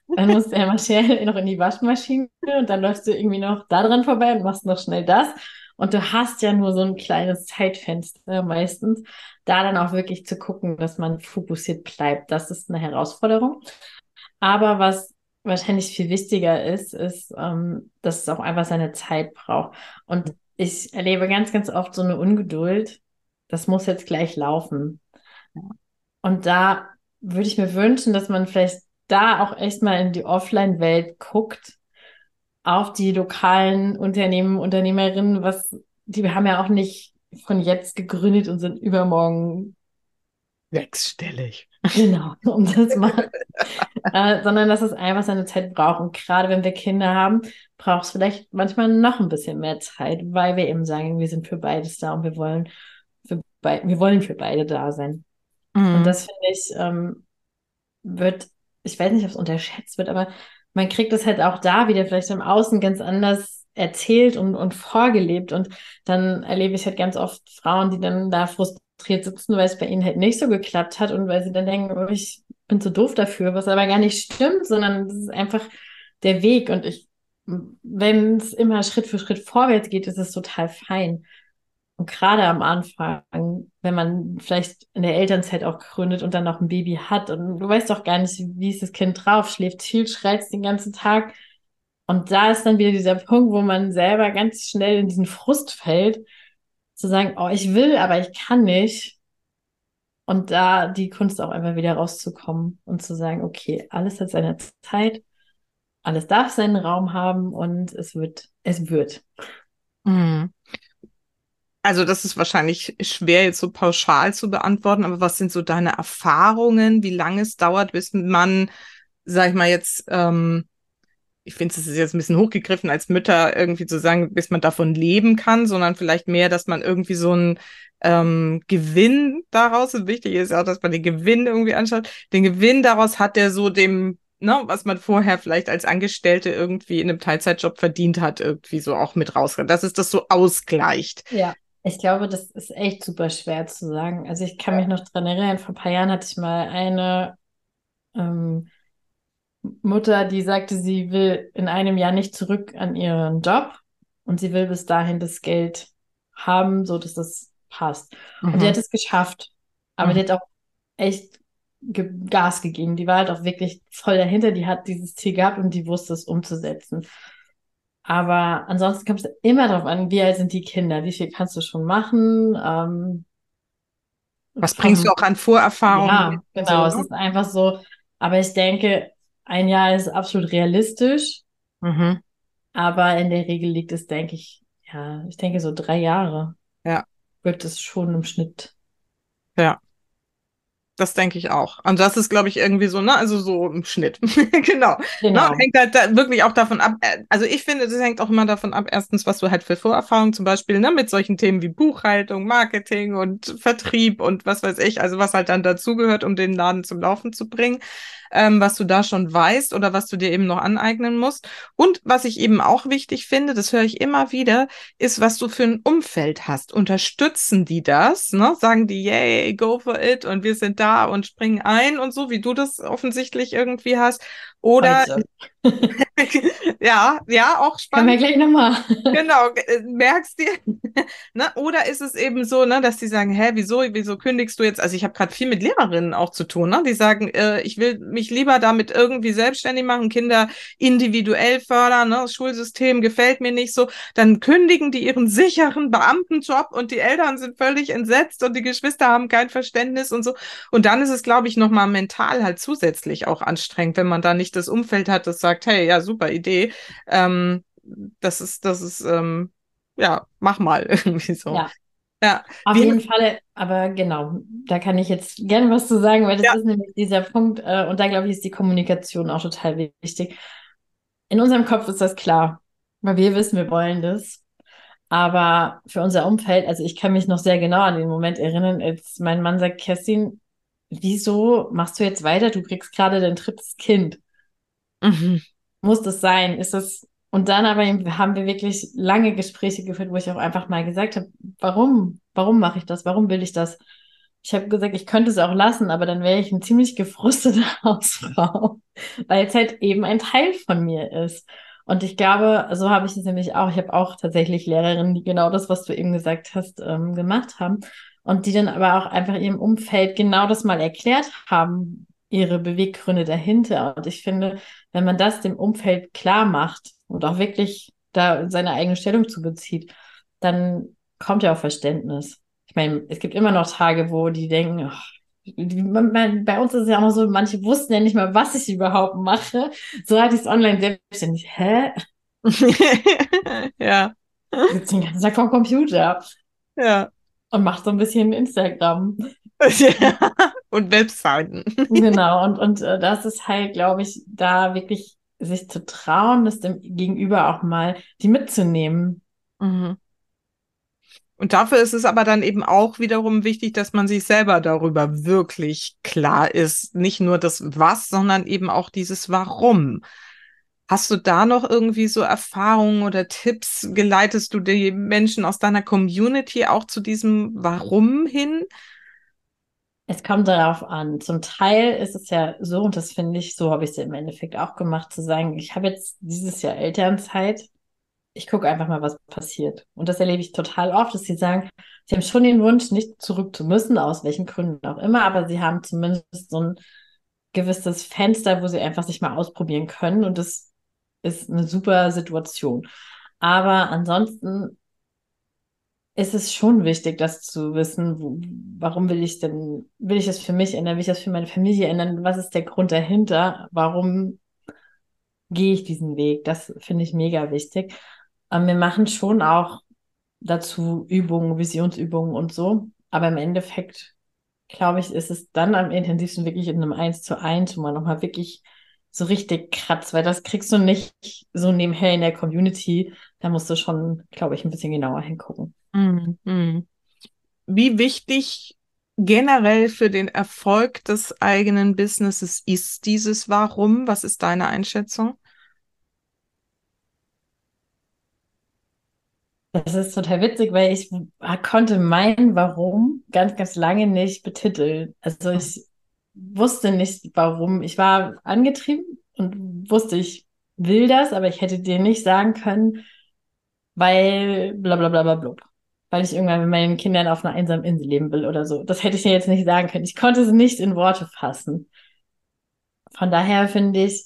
Dann musst du ja mal schnell noch in die Waschmaschine und dann läufst du irgendwie noch da dran vorbei und machst noch schnell das. Und du hast ja nur so ein kleines Zeitfenster meistens, da dann auch wirklich zu gucken, dass man fokussiert bleibt. Das ist eine Herausforderung. Aber was wahrscheinlich viel wichtiger ist, ist, ähm, dass es auch einfach seine Zeit braucht. Und ich erlebe ganz, ganz oft so eine Ungeduld. Das muss jetzt gleich laufen. Und da würde ich mir wünschen, dass man vielleicht da auch echt mal in die Offline-Welt guckt, auf die lokalen Unternehmen, Unternehmerinnen, was, die haben ja auch nicht von jetzt gegründet und sind übermorgen sechsstellig. Genau, um das mal. äh, sondern dass es einfach seine Zeit braucht. Und gerade wenn wir Kinder haben, braucht es vielleicht manchmal noch ein bisschen mehr Zeit, weil wir eben sagen, wir sind für beides da und wir wollen für, be wir wollen für beide da sein. Mhm. Und das finde ich, ähm, wird, ich weiß nicht, ob es unterschätzt wird, aber man kriegt es halt auch da wieder vielleicht im Außen ganz anders erzählt und, und vorgelebt. Und dann erlebe ich halt ganz oft Frauen, die dann da frustriert frustriert sitzen, weil es bei ihnen halt nicht so geklappt hat und weil sie dann denken, oh, ich bin zu doof dafür, was aber gar nicht stimmt, sondern das ist einfach der Weg und ich, wenn es immer Schritt für Schritt vorwärts geht, ist es total fein. Und gerade am Anfang, wenn man vielleicht in der Elternzeit auch gründet und dann noch ein Baby hat und du weißt doch gar nicht, wie ist das Kind drauf, schläft viel, schreit den ganzen Tag. Und da ist dann wieder dieser Punkt, wo man selber ganz schnell in diesen Frust fällt zu sagen, oh, ich will, aber ich kann nicht. Und da die Kunst auch einfach wieder rauszukommen und zu sagen, okay, alles hat seine Zeit, alles darf seinen Raum haben und es wird, es wird. Mhm. Also das ist wahrscheinlich schwer jetzt so pauschal zu beantworten, aber was sind so deine Erfahrungen, wie lange es dauert, bis man, sag ich mal jetzt, ähm, ich finde, es ist jetzt ein bisschen hochgegriffen, als Mütter irgendwie zu sagen, bis man davon leben kann, sondern vielleicht mehr, dass man irgendwie so einen ähm, Gewinn daraus, und wichtig ist auch, dass man den Gewinn irgendwie anschaut, den Gewinn daraus hat, der so dem ne, was man vorher vielleicht als Angestellte irgendwie in einem Teilzeitjob verdient hat, irgendwie so auch mit rauskommt, dass es das so ausgleicht. Ja. Ich glaube, das ist echt super schwer zu sagen. Also ich kann mich noch dran erinnern, vor ein paar Jahren hatte ich mal eine ähm, Mutter, die sagte, sie will in einem Jahr nicht zurück an ihren Job und sie will bis dahin das Geld haben, so dass das passt. Mhm. Und die hat es geschafft. Aber mhm. die hat auch echt ge Gas gegeben. Die war halt auch wirklich voll dahinter. Die hat dieses Ziel gehabt und die wusste es umzusetzen. Aber ansonsten kommt es immer darauf an, wie alt sind die Kinder, wie viel kannst du schon machen. Ähm, Was bringst du auch an Vorerfahrungen? Ja, genau. Es ne? ist einfach so. Aber ich denke, ein Jahr ist absolut realistisch. Mhm. Aber in der Regel liegt es, denke ich, ja, ich denke so drei Jahre. Ja. Wird es schon im Schnitt. Ja. Das denke ich auch. Und das ist, glaube ich, irgendwie so, ne, also so im Schnitt. genau. genau. Ne? Hängt halt da wirklich auch davon ab. Äh, also ich finde, das hängt auch immer davon ab, erstens, was du halt für Vorerfahrungen zum Beispiel, ne, mit solchen Themen wie Buchhaltung, Marketing und Vertrieb und was weiß ich, also was halt dann dazugehört, um den Laden zum Laufen zu bringen ähm, was du da schon weißt oder was du dir eben noch aneignen musst. Und was ich eben auch wichtig finde, das höre ich immer wieder, ist, was du für ein Umfeld hast. Unterstützen die das? Ne? Sagen die, yay, go for it und wir sind da und springen ein und so, wie du das offensichtlich irgendwie hast. Oder ja, ja, auch spannend. Können wir gleich nochmal. genau, äh, merkst dir. ne? Oder ist es eben so, ne, dass die sagen, hä, wieso, wieso kündigst du jetzt? Also ich habe gerade viel mit Lehrerinnen auch zu tun, ne? Die sagen, äh, ich will mich lieber damit irgendwie selbstständig machen, Kinder individuell fördern, ne? Das Schulsystem gefällt mir nicht so. Dann kündigen die ihren sicheren Beamtenjob und die Eltern sind völlig entsetzt und die Geschwister haben kein Verständnis und so. Und dann ist es, glaube ich, nochmal mental halt zusätzlich auch anstrengend, wenn man da nicht das Umfeld hat, das sagt, hey, ja, super Idee. Ähm, das ist, das ist, ähm, ja, mach mal irgendwie so. Ja. Ja. Auf jeden Fall, aber genau, da kann ich jetzt gerne was zu sagen, weil das ja. ist nämlich dieser Punkt, äh, und da glaube ich, ist die Kommunikation auch total wichtig. In unserem Kopf ist das klar, weil wir wissen, wir wollen das. Aber für unser Umfeld, also ich kann mich noch sehr genau an den Moment erinnern, als mein Mann sagt, Kerstin, wieso machst du jetzt weiter? Du kriegst gerade dein drittes Kind. Mhm. Muss das sein? Ist das. Und dann aber haben wir wirklich lange Gespräche geführt, wo ich auch einfach mal gesagt habe, warum? Warum mache ich das? Warum will ich das? Ich habe gesagt, ich könnte es auch lassen, aber dann wäre ich eine ziemlich gefrustete Hausfrau, weil es halt eben ein Teil von mir ist. Und ich glaube, so habe ich es nämlich auch. Ich habe auch tatsächlich Lehrerinnen, die genau das, was du eben gesagt hast, ähm, gemacht haben. Und die dann aber auch einfach ihrem Umfeld genau das mal erklärt haben, ihre Beweggründe dahinter. Und ich finde, wenn man das dem Umfeld klar macht und auch wirklich da seine eigene Stellung zu bezieht, dann kommt ja auch Verständnis. Ich meine, es gibt immer noch Tage, wo die denken, oh, bei uns ist es ja auch noch so, manche wussten ja nicht mal, was ich überhaupt mache. So hatte ich es online selbstständig. Hä? ja. Sitzt den ganzen Tag vom Computer. Ja. Und macht so ein bisschen Instagram. und Webseiten. genau, und, und äh, das ist halt, glaube ich, da wirklich sich zu trauen, das dem Gegenüber auch mal die mitzunehmen. Mhm. Und dafür ist es aber dann eben auch wiederum wichtig, dass man sich selber darüber wirklich klar ist. Nicht nur das Was, sondern eben auch dieses Warum. Hast du da noch irgendwie so Erfahrungen oder Tipps? Geleitest du die Menschen aus deiner Community auch zu diesem Warum hin? Es kommt darauf an. Zum Teil ist es ja so, und das finde ich, so habe ich es im Endeffekt auch gemacht, zu sagen, ich habe jetzt dieses Jahr Elternzeit, ich gucke einfach mal, was passiert. Und das erlebe ich total oft, dass sie sagen, sie haben schon den Wunsch, nicht zurück zu müssen, aus welchen Gründen auch immer, aber sie haben zumindest so ein gewisses Fenster, wo sie einfach sich mal ausprobieren können. Und das ist eine super Situation. Aber ansonsten ist es schon wichtig, das zu wissen, wo, warum will ich denn, will ich das für mich ändern, will ich das für meine Familie ändern, was ist der Grund dahinter, warum gehe ich diesen Weg, das finde ich mega wichtig. Ähm, wir machen schon auch dazu Übungen, Visionsübungen und so, aber im Endeffekt, glaube ich, ist es dann am intensivsten wirklich in einem Eins zu eins, wo man nochmal wirklich so richtig kratzt, weil das kriegst du nicht so nebenher in der Community. Da musst du schon, glaube ich, ein bisschen genauer hingucken. Mhm. Wie wichtig generell für den Erfolg des eigenen Businesses ist dieses Warum? Was ist deine Einschätzung? Das ist total witzig, weil ich konnte mein Warum ganz, ganz lange nicht betiteln. Also ich wusste nicht, warum. Ich war angetrieben und wusste, ich will das, aber ich hätte dir nicht sagen können, weil bla bla bla bla blub. Weil ich irgendwann mit meinen Kindern auf einer einsamen Insel leben will oder so. Das hätte ich dir jetzt nicht sagen können. Ich konnte es nicht in Worte fassen. Von daher finde ich,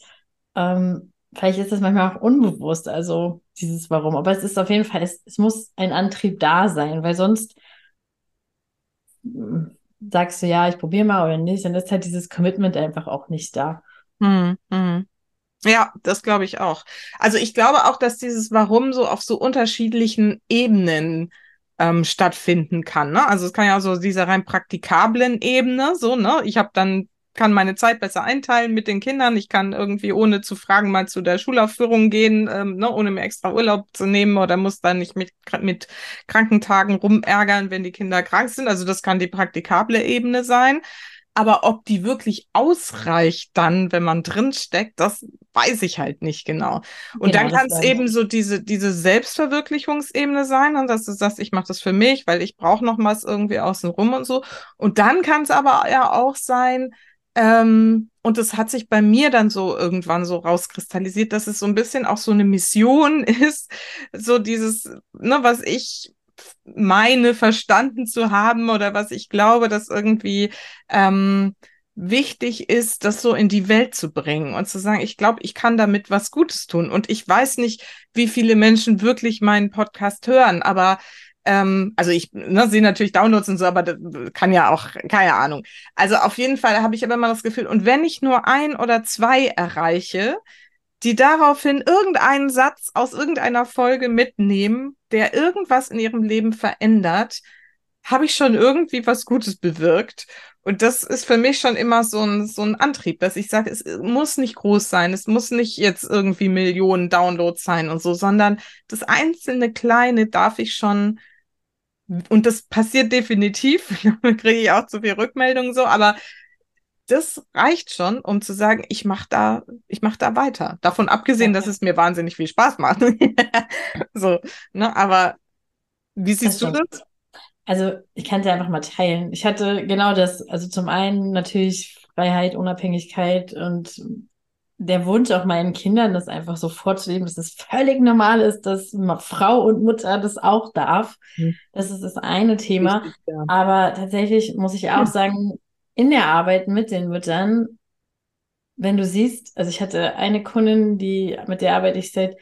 ähm, vielleicht ist das manchmal auch unbewusst, also dieses Warum. Aber es ist auf jeden Fall, es, es muss ein Antrieb da sein, weil sonst hm, sagst du ja, ich probiere mal oder nicht, dann ist halt dieses Commitment einfach auch nicht da. Hm, hm. Ja, das glaube ich auch. Also ich glaube auch, dass dieses Warum so auf so unterschiedlichen Ebenen ähm, stattfinden kann. Ne? Also es kann ja so dieser rein praktikablen Ebene, so, ne? Ich habe dann kann meine Zeit besser einteilen mit den Kindern. Ich kann irgendwie ohne zu fragen mal zu der Schulaufführung gehen, ähm, ne, ohne mir extra Urlaub zu nehmen oder muss dann nicht mit, mit Krankentagen rumärgern, wenn die Kinder krank sind. Also das kann die praktikable Ebene sein. Aber ob die wirklich ausreicht dann, wenn man drinsteckt, das weiß ich halt nicht genau. Und genau, dann kann es eben so diese, diese Selbstverwirklichungsebene sein, und dass du sagst, ich mache das für mich, weil ich brauche noch was irgendwie außenrum und so. Und dann kann es aber ja auch sein, ähm, und es hat sich bei mir dann so irgendwann so rauskristallisiert, dass es so ein bisschen auch so eine Mission ist, so dieses, ne, was ich meine verstanden zu haben oder was ich glaube, dass irgendwie ähm, wichtig ist, das so in die Welt zu bringen und zu sagen, ich glaube, ich kann damit was Gutes tun. Und ich weiß nicht, wie viele Menschen wirklich meinen Podcast hören, aber ähm, also ich ne, sehe natürlich Downloads und so, aber das kann ja auch, keine Ahnung. Also auf jeden Fall habe ich aber immer das Gefühl, und wenn ich nur ein oder zwei erreiche, die daraufhin irgendeinen Satz aus irgendeiner Folge mitnehmen, der irgendwas in ihrem Leben verändert, habe ich schon irgendwie was Gutes bewirkt. Und das ist für mich schon immer so ein, so ein Antrieb, dass ich sage, es muss nicht groß sein, es muss nicht jetzt irgendwie Millionen Downloads sein und so, sondern das einzelne Kleine darf ich schon und das passiert definitiv. Kriege ich auch zu viel Rückmeldungen so, aber das reicht schon, um zu sagen, ich mache da, ich mache da weiter. Davon abgesehen, dass es mir wahnsinnig viel Spaß macht. so, ne, aber wie siehst das du das? Also, ich kann es ja einfach mal teilen. Ich hatte genau das, also zum einen natürlich Freiheit, Unabhängigkeit und der Wunsch auch meinen Kindern, das einfach so vorzuleben, dass es völlig normal ist, dass Frau und Mutter das auch darf. Mhm. Das ist das eine Thema. Richtig, ja. Aber tatsächlich muss ich auch sagen, in der Arbeit mit den Müttern, wenn du siehst, also ich hatte eine Kundin, die mit der arbeite ich seit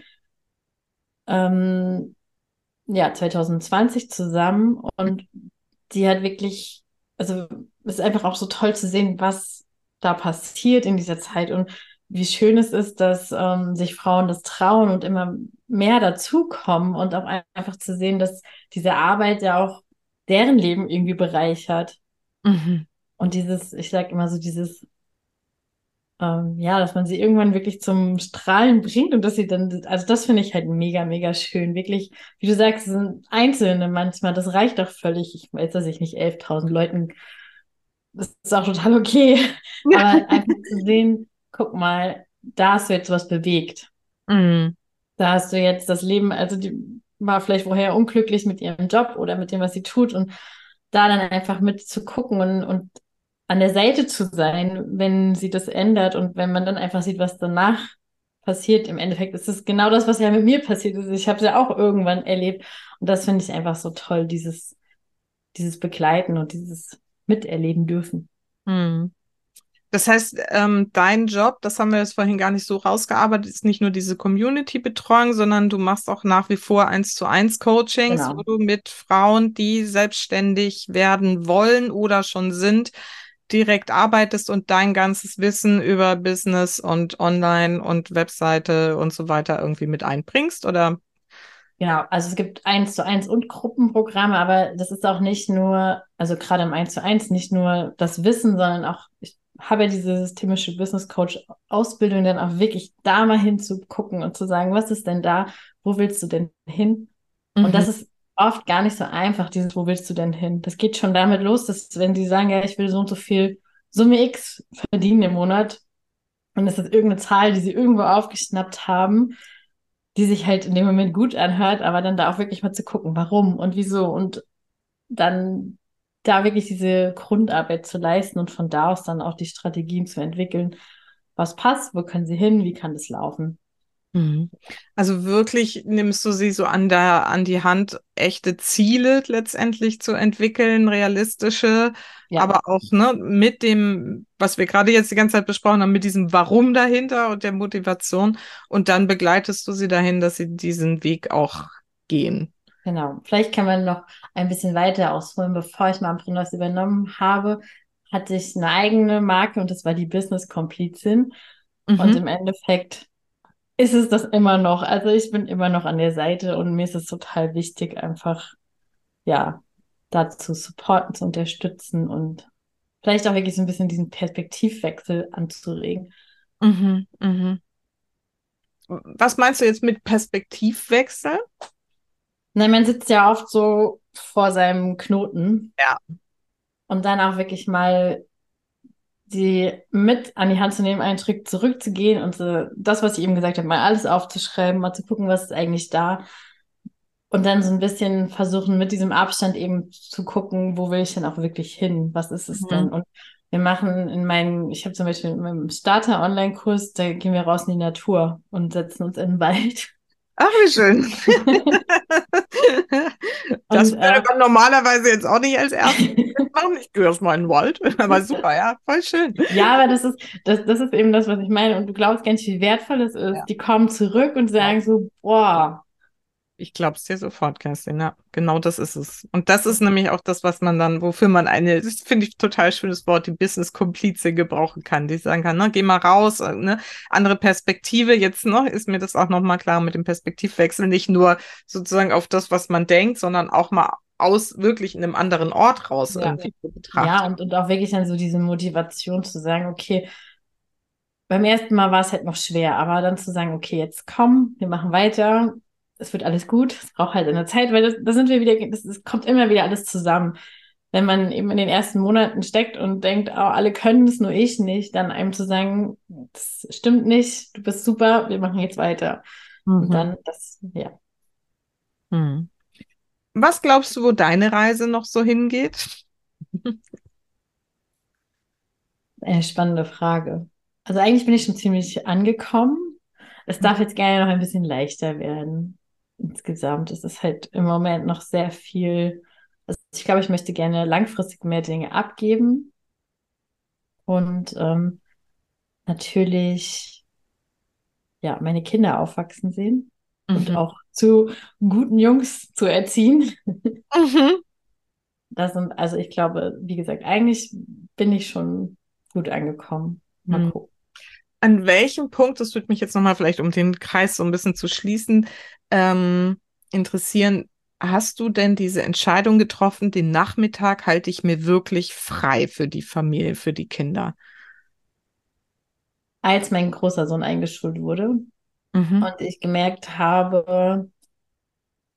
ähm, ja 2020 zusammen und die hat wirklich, also es ist einfach auch so toll zu sehen, was da passiert in dieser Zeit und wie schön es ist, dass ähm, sich Frauen das trauen und immer mehr dazukommen und auch einfach zu sehen, dass diese Arbeit ja auch deren Leben irgendwie bereichert. Mhm. Und dieses, ich sag immer so, dieses, ähm, ja, dass man sie irgendwann wirklich zum Strahlen bringt und dass sie dann, also das finde ich halt mega, mega schön. Wirklich, wie du sagst, sind Einzelne manchmal, das reicht doch völlig. Ich weiß, dass ich nicht 11.000 Leuten, das ist auch total okay. Aber einfach zu sehen, guck mal, da hast du jetzt was bewegt. Mhm. Da hast du jetzt das Leben, also die war vielleicht vorher unglücklich mit ihrem Job oder mit dem, was sie tut und da dann einfach mit zu gucken und, und an der Seite zu sein, wenn sie das ändert und wenn man dann einfach sieht, was danach passiert. Im Endeffekt ist es genau das, was ja mit mir passiert ist. Ich habe es ja auch irgendwann erlebt und das finde ich einfach so toll, dieses, dieses Begleiten und dieses Miterleben dürfen. Mhm. Das heißt, ähm, dein Job, das haben wir jetzt vorhin gar nicht so rausgearbeitet, ist nicht nur diese Community-Betreuung, sondern du machst auch nach wie vor eins zu eins Coachings, genau. wo du mit Frauen, die selbstständig werden wollen oder schon sind, direkt arbeitest und dein ganzes Wissen über Business und Online und Webseite und so weiter irgendwie mit einbringst, oder? Genau, also es gibt eins zu eins und Gruppenprogramme, aber das ist auch nicht nur, also gerade im eins zu eins nicht nur das Wissen, sondern auch, ich habe ja diese systemische Business Coach Ausbildung dann auch wirklich da mal hinzugucken und zu sagen, was ist denn da? Wo willst du denn hin? Mhm. Und das ist oft gar nicht so einfach, dieses, wo willst du denn hin? Das geht schon damit los, dass wenn sie sagen, ja, ich will so und so viel Summe X verdienen im Monat, und es ist irgendeine Zahl, die sie irgendwo aufgeschnappt haben, die sich halt in dem Moment gut anhört, aber dann da auch wirklich mal zu gucken, warum und wieso und dann da wirklich diese Grundarbeit zu leisten und von da aus dann auch die Strategien zu entwickeln. Was passt? Wo können sie hin? Wie kann das laufen? Mhm. Also wirklich nimmst du sie so an der, an die Hand, echte Ziele letztendlich zu entwickeln, realistische, ja. aber auch ne, mit dem, was wir gerade jetzt die ganze Zeit besprochen haben, mit diesem Warum dahinter und der Motivation. Und dann begleitest du sie dahin, dass sie diesen Weg auch gehen. Genau. Vielleicht kann man noch ein bisschen weiter ausholen. Bevor ich mal Amprinos übernommen habe, hatte ich eine eigene Marke und das war die Business Komplizin. Mhm. Und im Endeffekt ist es das immer noch. Also ich bin immer noch an der Seite und mir ist es total wichtig, einfach, ja, da zu supporten, zu unterstützen und vielleicht auch wirklich so ein bisschen diesen Perspektivwechsel anzuregen. Mhm, mhm. Was meinst du jetzt mit Perspektivwechsel? Nein, man sitzt ja oft so vor seinem Knoten. Ja. Und dann auch wirklich mal die mit an die Hand zu nehmen, einen Schritt zurückzugehen und so, das, was ich eben gesagt habe, mal alles aufzuschreiben, mal zu gucken, was ist eigentlich da. Und dann so ein bisschen versuchen, mit diesem Abstand eben zu gucken, wo will ich denn auch wirklich hin? Was ist es mhm. denn? Und wir machen in meinem, ich habe zum Beispiel in meinem Starter-Online-Kurs, da gehen wir raus in die Natur und setzen uns in den Wald. Ach, wie schön. das und, würde äh, man normalerweise jetzt auch nicht als erstes machen. Ich gehe erstmal in den Wald. Aber super, ja, voll schön. Ja, aber das ist, das, das ist eben das, was ich meine. Und du glaubst ganz wie wertvoll es ist. Ja. Die kommen zurück und sagen so, boah, ich glaube es dir sofort, Kerstin. Ja, genau das ist es. Und das ist nämlich auch das, was man dann, wofür man eine, das finde ich total schönes Wort, die Business-Komplize gebrauchen kann, die sagen kann, ne, geh mal raus, äh, ne, andere Perspektive. Jetzt noch ist mir das auch nochmal klar mit dem Perspektivwechsel, nicht nur sozusagen auf das, was man denkt, sondern auch mal aus wirklich in einem anderen Ort raus ja. irgendwie zu betrachten. Ja, und, und auch wirklich dann so diese Motivation zu sagen, okay, beim ersten Mal war es halt noch schwer, aber dann zu sagen, okay, jetzt komm, wir machen weiter, es wird alles gut, es braucht halt eine Zeit, weil da sind wir wieder, das, kommt immer wieder alles zusammen. Wenn man eben in den ersten Monaten steckt und denkt, oh, alle können es, nur ich nicht, dann einem zu sagen, das stimmt nicht, du bist super, wir machen jetzt weiter. Mhm. Und dann das, ja. Mhm. Was glaubst du, wo deine Reise noch so hingeht? Eine spannende Frage. Also eigentlich bin ich schon ziemlich angekommen. Es darf jetzt gerne noch ein bisschen leichter werden insgesamt ist es halt im Moment noch sehr viel. Also ich glaube, ich möchte gerne langfristig mehr Dinge abgeben und ähm, natürlich ja meine Kinder aufwachsen sehen mhm. und auch zu guten Jungs zu erziehen. Mhm. Das sind, also ich glaube, wie gesagt, eigentlich bin ich schon gut angekommen. Mal mhm. gucken. An welchem Punkt, das würde mich jetzt nochmal vielleicht, um den Kreis so ein bisschen zu schließen, ähm, interessieren, hast du denn diese Entscheidung getroffen, den Nachmittag halte ich mir wirklich frei für die Familie, für die Kinder? Als mein großer Sohn eingeschult wurde mhm. und ich gemerkt habe,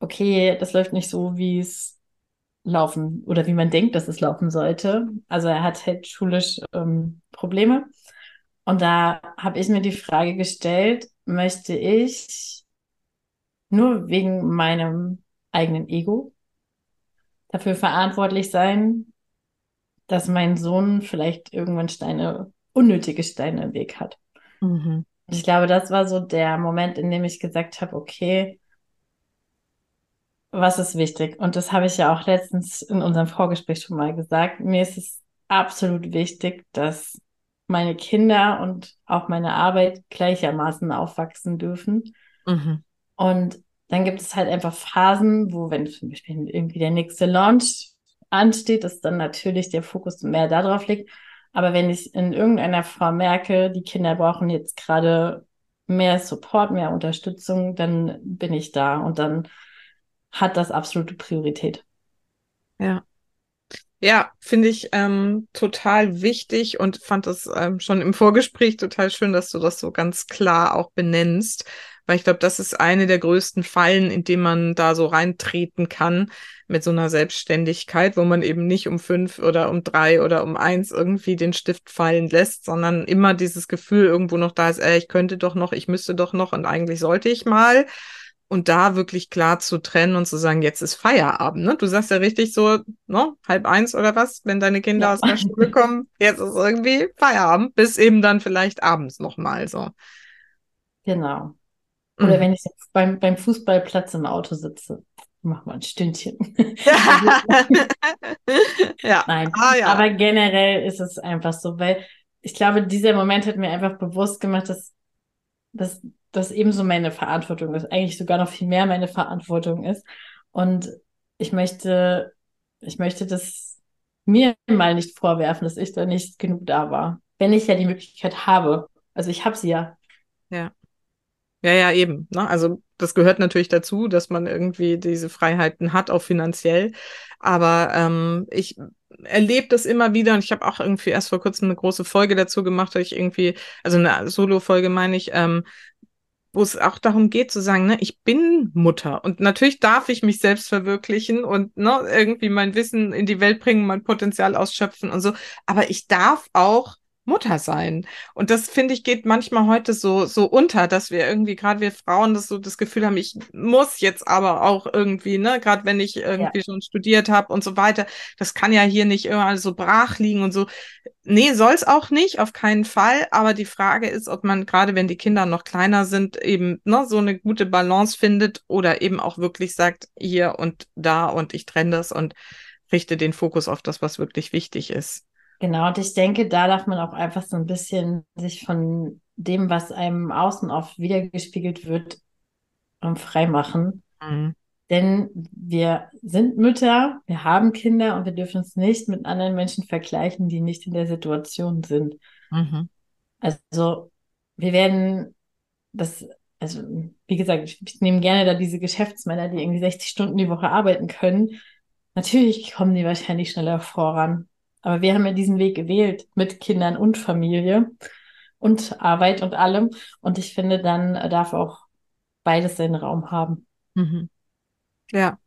okay, das läuft nicht so, wie es laufen oder wie man denkt, dass es laufen sollte. Also er hat halt schulisch ähm, Probleme. Und da habe ich mir die Frage gestellt, möchte ich nur wegen meinem eigenen Ego dafür verantwortlich sein, dass mein Sohn vielleicht irgendwann Steine, unnötige Steine im Weg hat. Mhm. Ich glaube, das war so der Moment, in dem ich gesagt habe, okay, was ist wichtig? Und das habe ich ja auch letztens in unserem Vorgespräch schon mal gesagt. Mir ist es absolut wichtig, dass meine Kinder und auch meine Arbeit gleichermaßen aufwachsen dürfen. Mhm. Und dann gibt es halt einfach Phasen, wo, wenn zum Beispiel irgendwie der nächste Launch ansteht, dass dann natürlich der Fokus mehr darauf liegt. Aber wenn ich in irgendeiner Form merke, die Kinder brauchen jetzt gerade mehr Support, mehr Unterstützung, dann bin ich da und dann hat das absolute Priorität. Ja. Ja, finde ich ähm, total wichtig und fand das ähm, schon im Vorgespräch total schön, dass du das so ganz klar auch benennst, Weil ich glaube, das ist eine der größten Fallen, in dem man da so reintreten kann mit so einer Selbstständigkeit, wo man eben nicht um fünf oder um drei oder um eins irgendwie den Stift fallen lässt, sondern immer dieses Gefühl irgendwo noch da ist, ey, ich könnte doch noch, ich müsste doch noch und eigentlich sollte ich mal und da wirklich klar zu trennen und zu sagen, jetzt ist Feierabend. Ne? Du sagst ja richtig so, ne, halb eins oder was, wenn deine Kinder ja. aus der Schule kommen, jetzt ist irgendwie Feierabend, bis eben dann vielleicht abends nochmal so. Genau. Oder mhm. wenn ich jetzt beim, beim Fußballplatz im Auto sitze, mach mal ein Stündchen. ja. Nein, ah, ja. aber generell ist es einfach so, weil ich glaube, dieser Moment hat mir einfach bewusst gemacht, dass, dass das ebenso meine Verantwortung ist, eigentlich sogar noch viel mehr meine Verantwortung ist. Und ich möchte, ich möchte das mir mal nicht vorwerfen, dass ich da nicht genug da war. Wenn ich ja die Möglichkeit habe. Also ich habe sie ja. Ja. Ja, ja, eben. Ne? Also das gehört natürlich dazu, dass man irgendwie diese Freiheiten hat, auch finanziell. Aber ähm, ich erlebe das immer wieder und ich habe auch irgendwie erst vor kurzem eine große Folge dazu gemacht, dass ich irgendwie, also eine Solo-Folge meine ich, ähm, wo es auch darum geht zu sagen, ne, ich bin Mutter. Und natürlich darf ich mich selbst verwirklichen und ne, irgendwie mein Wissen in die Welt bringen, mein Potenzial ausschöpfen und so, aber ich darf auch Mutter sein. Und das finde ich geht manchmal heute so so unter, dass wir irgendwie gerade wir Frauen das so das Gefühl haben, ich muss jetzt aber auch irgendwie, ne, gerade wenn ich irgendwie ja. schon studiert habe und so weiter, das kann ja hier nicht immer so brach liegen und so. Nee, soll es auch nicht, auf keinen Fall. Aber die Frage ist, ob man gerade, wenn die Kinder noch kleiner sind, eben ne, so eine gute Balance findet oder eben auch wirklich sagt, hier und da und ich trenne das und richte den Fokus auf das, was wirklich wichtig ist. Genau, und ich denke, da darf man auch einfach so ein bisschen sich von dem, was einem außen oft wiedergespiegelt wird, um, frei machen. Mhm. Denn wir sind Mütter, wir haben Kinder und wir dürfen uns nicht mit anderen Menschen vergleichen, die nicht in der Situation sind. Mhm. Also wir werden das, also wie gesagt, ich, ich nehme gerne da diese Geschäftsmänner, die irgendwie 60 Stunden die Woche arbeiten können. Natürlich kommen die wahrscheinlich schneller voran. Aber wir haben ja diesen Weg gewählt mit Kindern und Familie und Arbeit und allem. Und ich finde, dann darf auch beides seinen Raum haben. Mhm. Ja.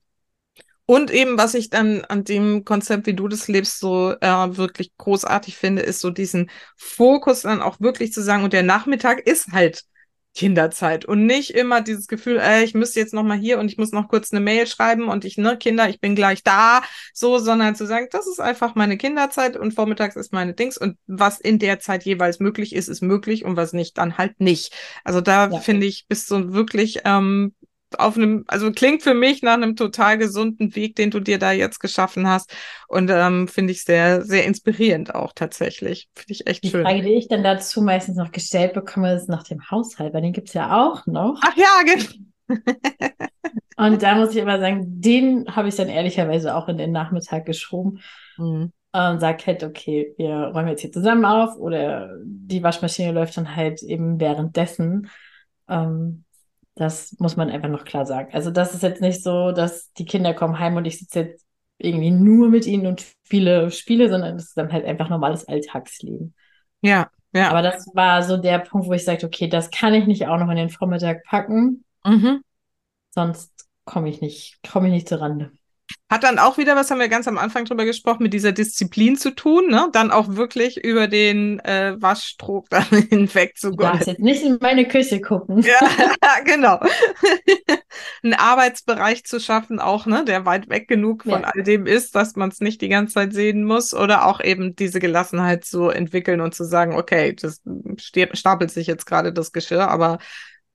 Und eben, was ich dann an dem Konzept, wie du das lebst, so äh, wirklich großartig finde, ist so diesen Fokus dann auch wirklich zu sagen, und der Nachmittag ist halt Kinderzeit und nicht immer dieses Gefühl, äh, ich müsste jetzt noch mal hier und ich muss noch kurz eine Mail schreiben und ich, ne, Kinder, ich bin gleich da, so, sondern zu sagen, das ist einfach meine Kinderzeit und vormittags ist meine Dings und was in der Zeit jeweils möglich ist, ist möglich und was nicht, dann halt nicht. Also da ja. finde ich, bist du wirklich ähm, auf einem, also klingt für mich nach einem total gesunden Weg, den du dir da jetzt geschaffen hast. Und ähm, finde ich sehr, sehr inspirierend auch tatsächlich. Finde ich echt die schön. Die Frage, die ich dann dazu meistens noch gestellt bekomme, ist nach dem Haushalt, weil den gibt's ja auch noch. Ach ja, genau. Und da muss ich aber sagen, den habe ich dann ehrlicherweise auch in den Nachmittag geschoben. Mhm. Und sag halt, okay, wir räumen jetzt hier zusammen auf oder die Waschmaschine läuft dann halt eben währenddessen. Ähm, das muss man einfach noch klar sagen. Also das ist jetzt nicht so, dass die Kinder kommen heim und ich sitze jetzt irgendwie nur mit ihnen und spiele Spiele, sondern es ist dann halt einfach normales Alltagsleben. Ja, ja. Aber das war so der Punkt, wo ich sagte, okay, das kann ich nicht auch noch in den Vormittag packen. Mhm. Sonst komme ich nicht, komme ich nicht zur Rande. Hat dann auch wieder, was haben wir ganz am Anfang drüber gesprochen, mit dieser Disziplin zu tun, ne? Dann auch wirklich über den äh, Waschtrog dann hinweg zu gehen. Jetzt nicht in meine Küche gucken. Ja, genau. Einen Arbeitsbereich zu schaffen, auch, ne, der weit weg genug von ja. all dem ist, dass man es nicht die ganze Zeit sehen muss. Oder auch eben diese Gelassenheit zu entwickeln und zu sagen, okay, das stapelt sich jetzt gerade das Geschirr, aber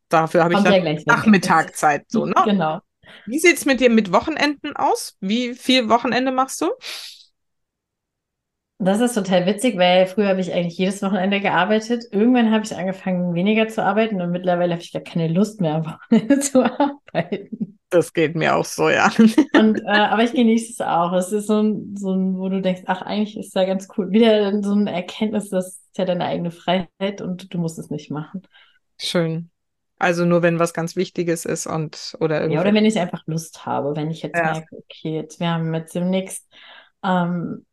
dafür habe ich dann Nachmittagzeit, so, ne? Genau. Wie sieht es mit dir mit Wochenenden aus? Wie viel Wochenende machst du? Das ist total witzig, weil früher habe ich eigentlich jedes Wochenende gearbeitet. Irgendwann habe ich angefangen, weniger zu arbeiten und mittlerweile habe ich gar keine Lust mehr, am Wochenende zu arbeiten. Das geht mir auch so, ja. Und, äh, aber ich genieße es auch. Es ist so ein, so ein, wo du denkst, ach, eigentlich ist da ganz cool. Wieder so eine Erkenntnis, das ist ja deine eigene Freiheit und du musst es nicht machen. Schön. Also nur wenn was ganz Wichtiges ist und oder irgendwie. Ja, oder wenn ich einfach Lust habe, wenn ich jetzt ja. merke, okay, jetzt wir haben jetzt demnächst ähm,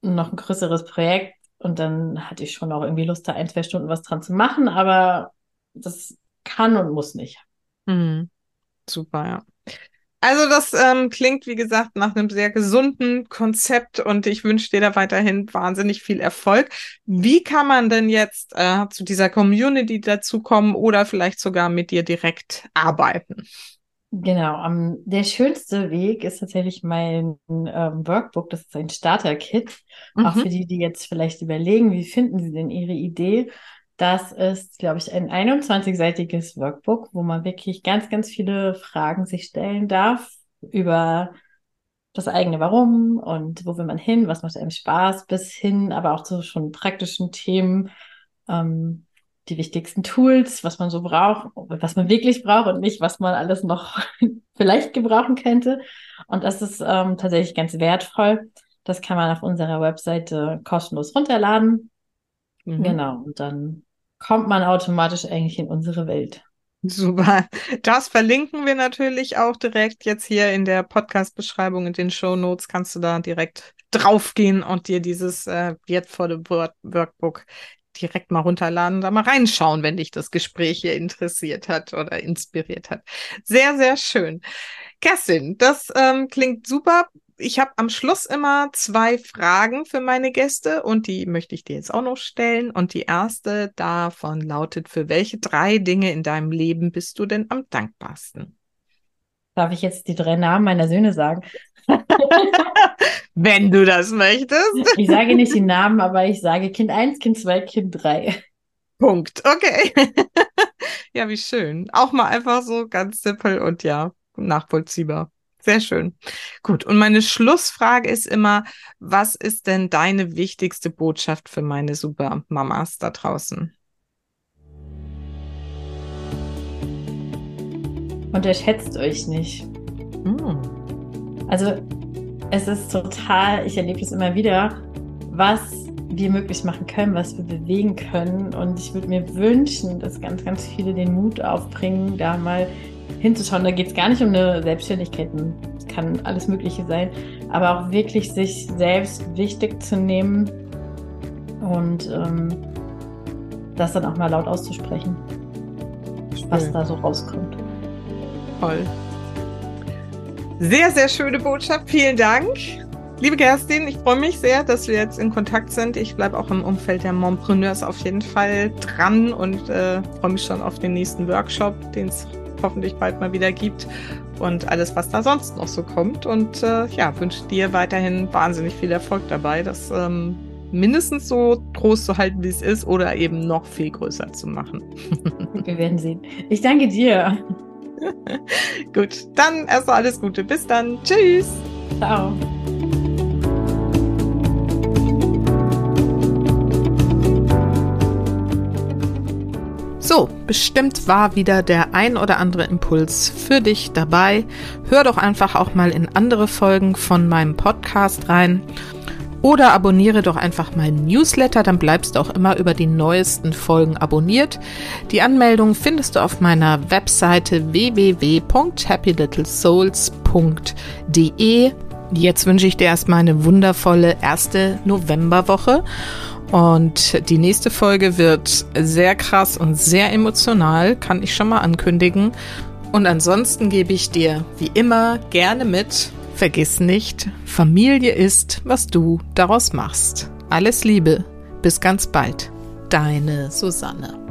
noch ein größeres Projekt und dann hatte ich schon auch irgendwie Lust, da ein, zwei Stunden was dran zu machen, aber das kann und muss nicht. Mhm. Super, ja. Also das ähm, klingt, wie gesagt, nach einem sehr gesunden Konzept und ich wünsche dir da weiterhin wahnsinnig viel Erfolg. Wie kann man denn jetzt äh, zu dieser Community dazukommen oder vielleicht sogar mit dir direkt arbeiten? Genau, um, der schönste Weg ist tatsächlich mein ähm, Workbook. Das ist ein Starter-Kit. Mhm. Auch für die, die jetzt vielleicht überlegen, wie finden sie denn ihre Idee? Das ist, glaube ich, ein 21-seitiges Workbook, wo man wirklich ganz, ganz viele Fragen sich stellen darf über das eigene Warum und wo will man hin, was macht einem Spaß, bis hin, aber auch zu schon praktischen Themen, ähm, die wichtigsten Tools, was man so braucht, was man wirklich braucht und nicht, was man alles noch vielleicht gebrauchen könnte. Und das ist ähm, tatsächlich ganz wertvoll. Das kann man auf unserer Webseite kostenlos runterladen. Mhm. Genau, und dann kommt man automatisch eigentlich in unsere Welt. Super. Das verlinken wir natürlich auch direkt jetzt hier in der Podcast-Beschreibung, in den Show Notes kannst du da direkt draufgehen und dir dieses äh, wertvolle Workbook direkt mal runterladen, da mal reinschauen, wenn dich das Gespräch hier interessiert hat oder inspiriert hat. Sehr, sehr schön. Kerstin, das ähm, klingt super ich habe am Schluss immer zwei Fragen für meine Gäste und die möchte ich dir jetzt auch noch stellen. Und die erste davon lautet, für welche drei Dinge in deinem Leben bist du denn am dankbarsten? Darf ich jetzt die drei Namen meiner Söhne sagen? Wenn du das möchtest. Ich sage nicht die Namen, aber ich sage Kind 1, Kind 2, Kind 3. Punkt. Okay. ja, wie schön. Auch mal einfach so ganz simpel und ja, nachvollziehbar. Sehr schön. Gut. Und meine Schlussfrage ist immer, was ist denn deine wichtigste Botschaft für meine super Mamas da draußen? Unterschätzt euch nicht. Mm. Also es ist total, ich erlebe es immer wieder, was wir möglich machen können, was wir bewegen können. Und ich würde mir wünschen, dass ganz, ganz viele den Mut aufbringen, da mal hinzuschauen. Da geht es gar nicht um eine Selbstständigkeit, es kann alles Mögliche sein, aber auch wirklich sich selbst wichtig zu nehmen und ähm, das dann auch mal laut auszusprechen, Schön. was da so rauskommt. Toll. Sehr, sehr schöne Botschaft. Vielen Dank. Liebe Kerstin, ich freue mich sehr, dass wir jetzt in Kontakt sind. Ich bleibe auch im Umfeld der Mompreneurs auf jeden Fall dran und äh, freue mich schon auf den nächsten Workshop, den es hoffentlich bald mal wieder gibt und alles, was da sonst noch so kommt. Und äh, ja, wünsche dir weiterhin wahnsinnig viel Erfolg dabei, das ähm, mindestens so groß zu halten, wie es ist, oder eben noch viel größer zu machen. Wir werden sehen. Ich danke dir. Gut, dann erstmal alles Gute. Bis dann. Tschüss. Ciao. So, bestimmt war wieder der ein oder andere Impuls für dich dabei. Hör doch einfach auch mal in andere Folgen von meinem Podcast rein. Oder abonniere doch einfach meinen Newsletter, dann bleibst du auch immer über die neuesten Folgen abonniert. Die Anmeldung findest du auf meiner Webseite www.happylittlesouls.de. Jetzt wünsche ich dir erstmal eine wundervolle erste Novemberwoche und die nächste Folge wird sehr krass und sehr emotional, kann ich schon mal ankündigen. Und ansonsten gebe ich dir wie immer gerne mit, vergiss nicht, Familie ist, was du daraus machst. Alles Liebe, bis ganz bald. Deine Susanne.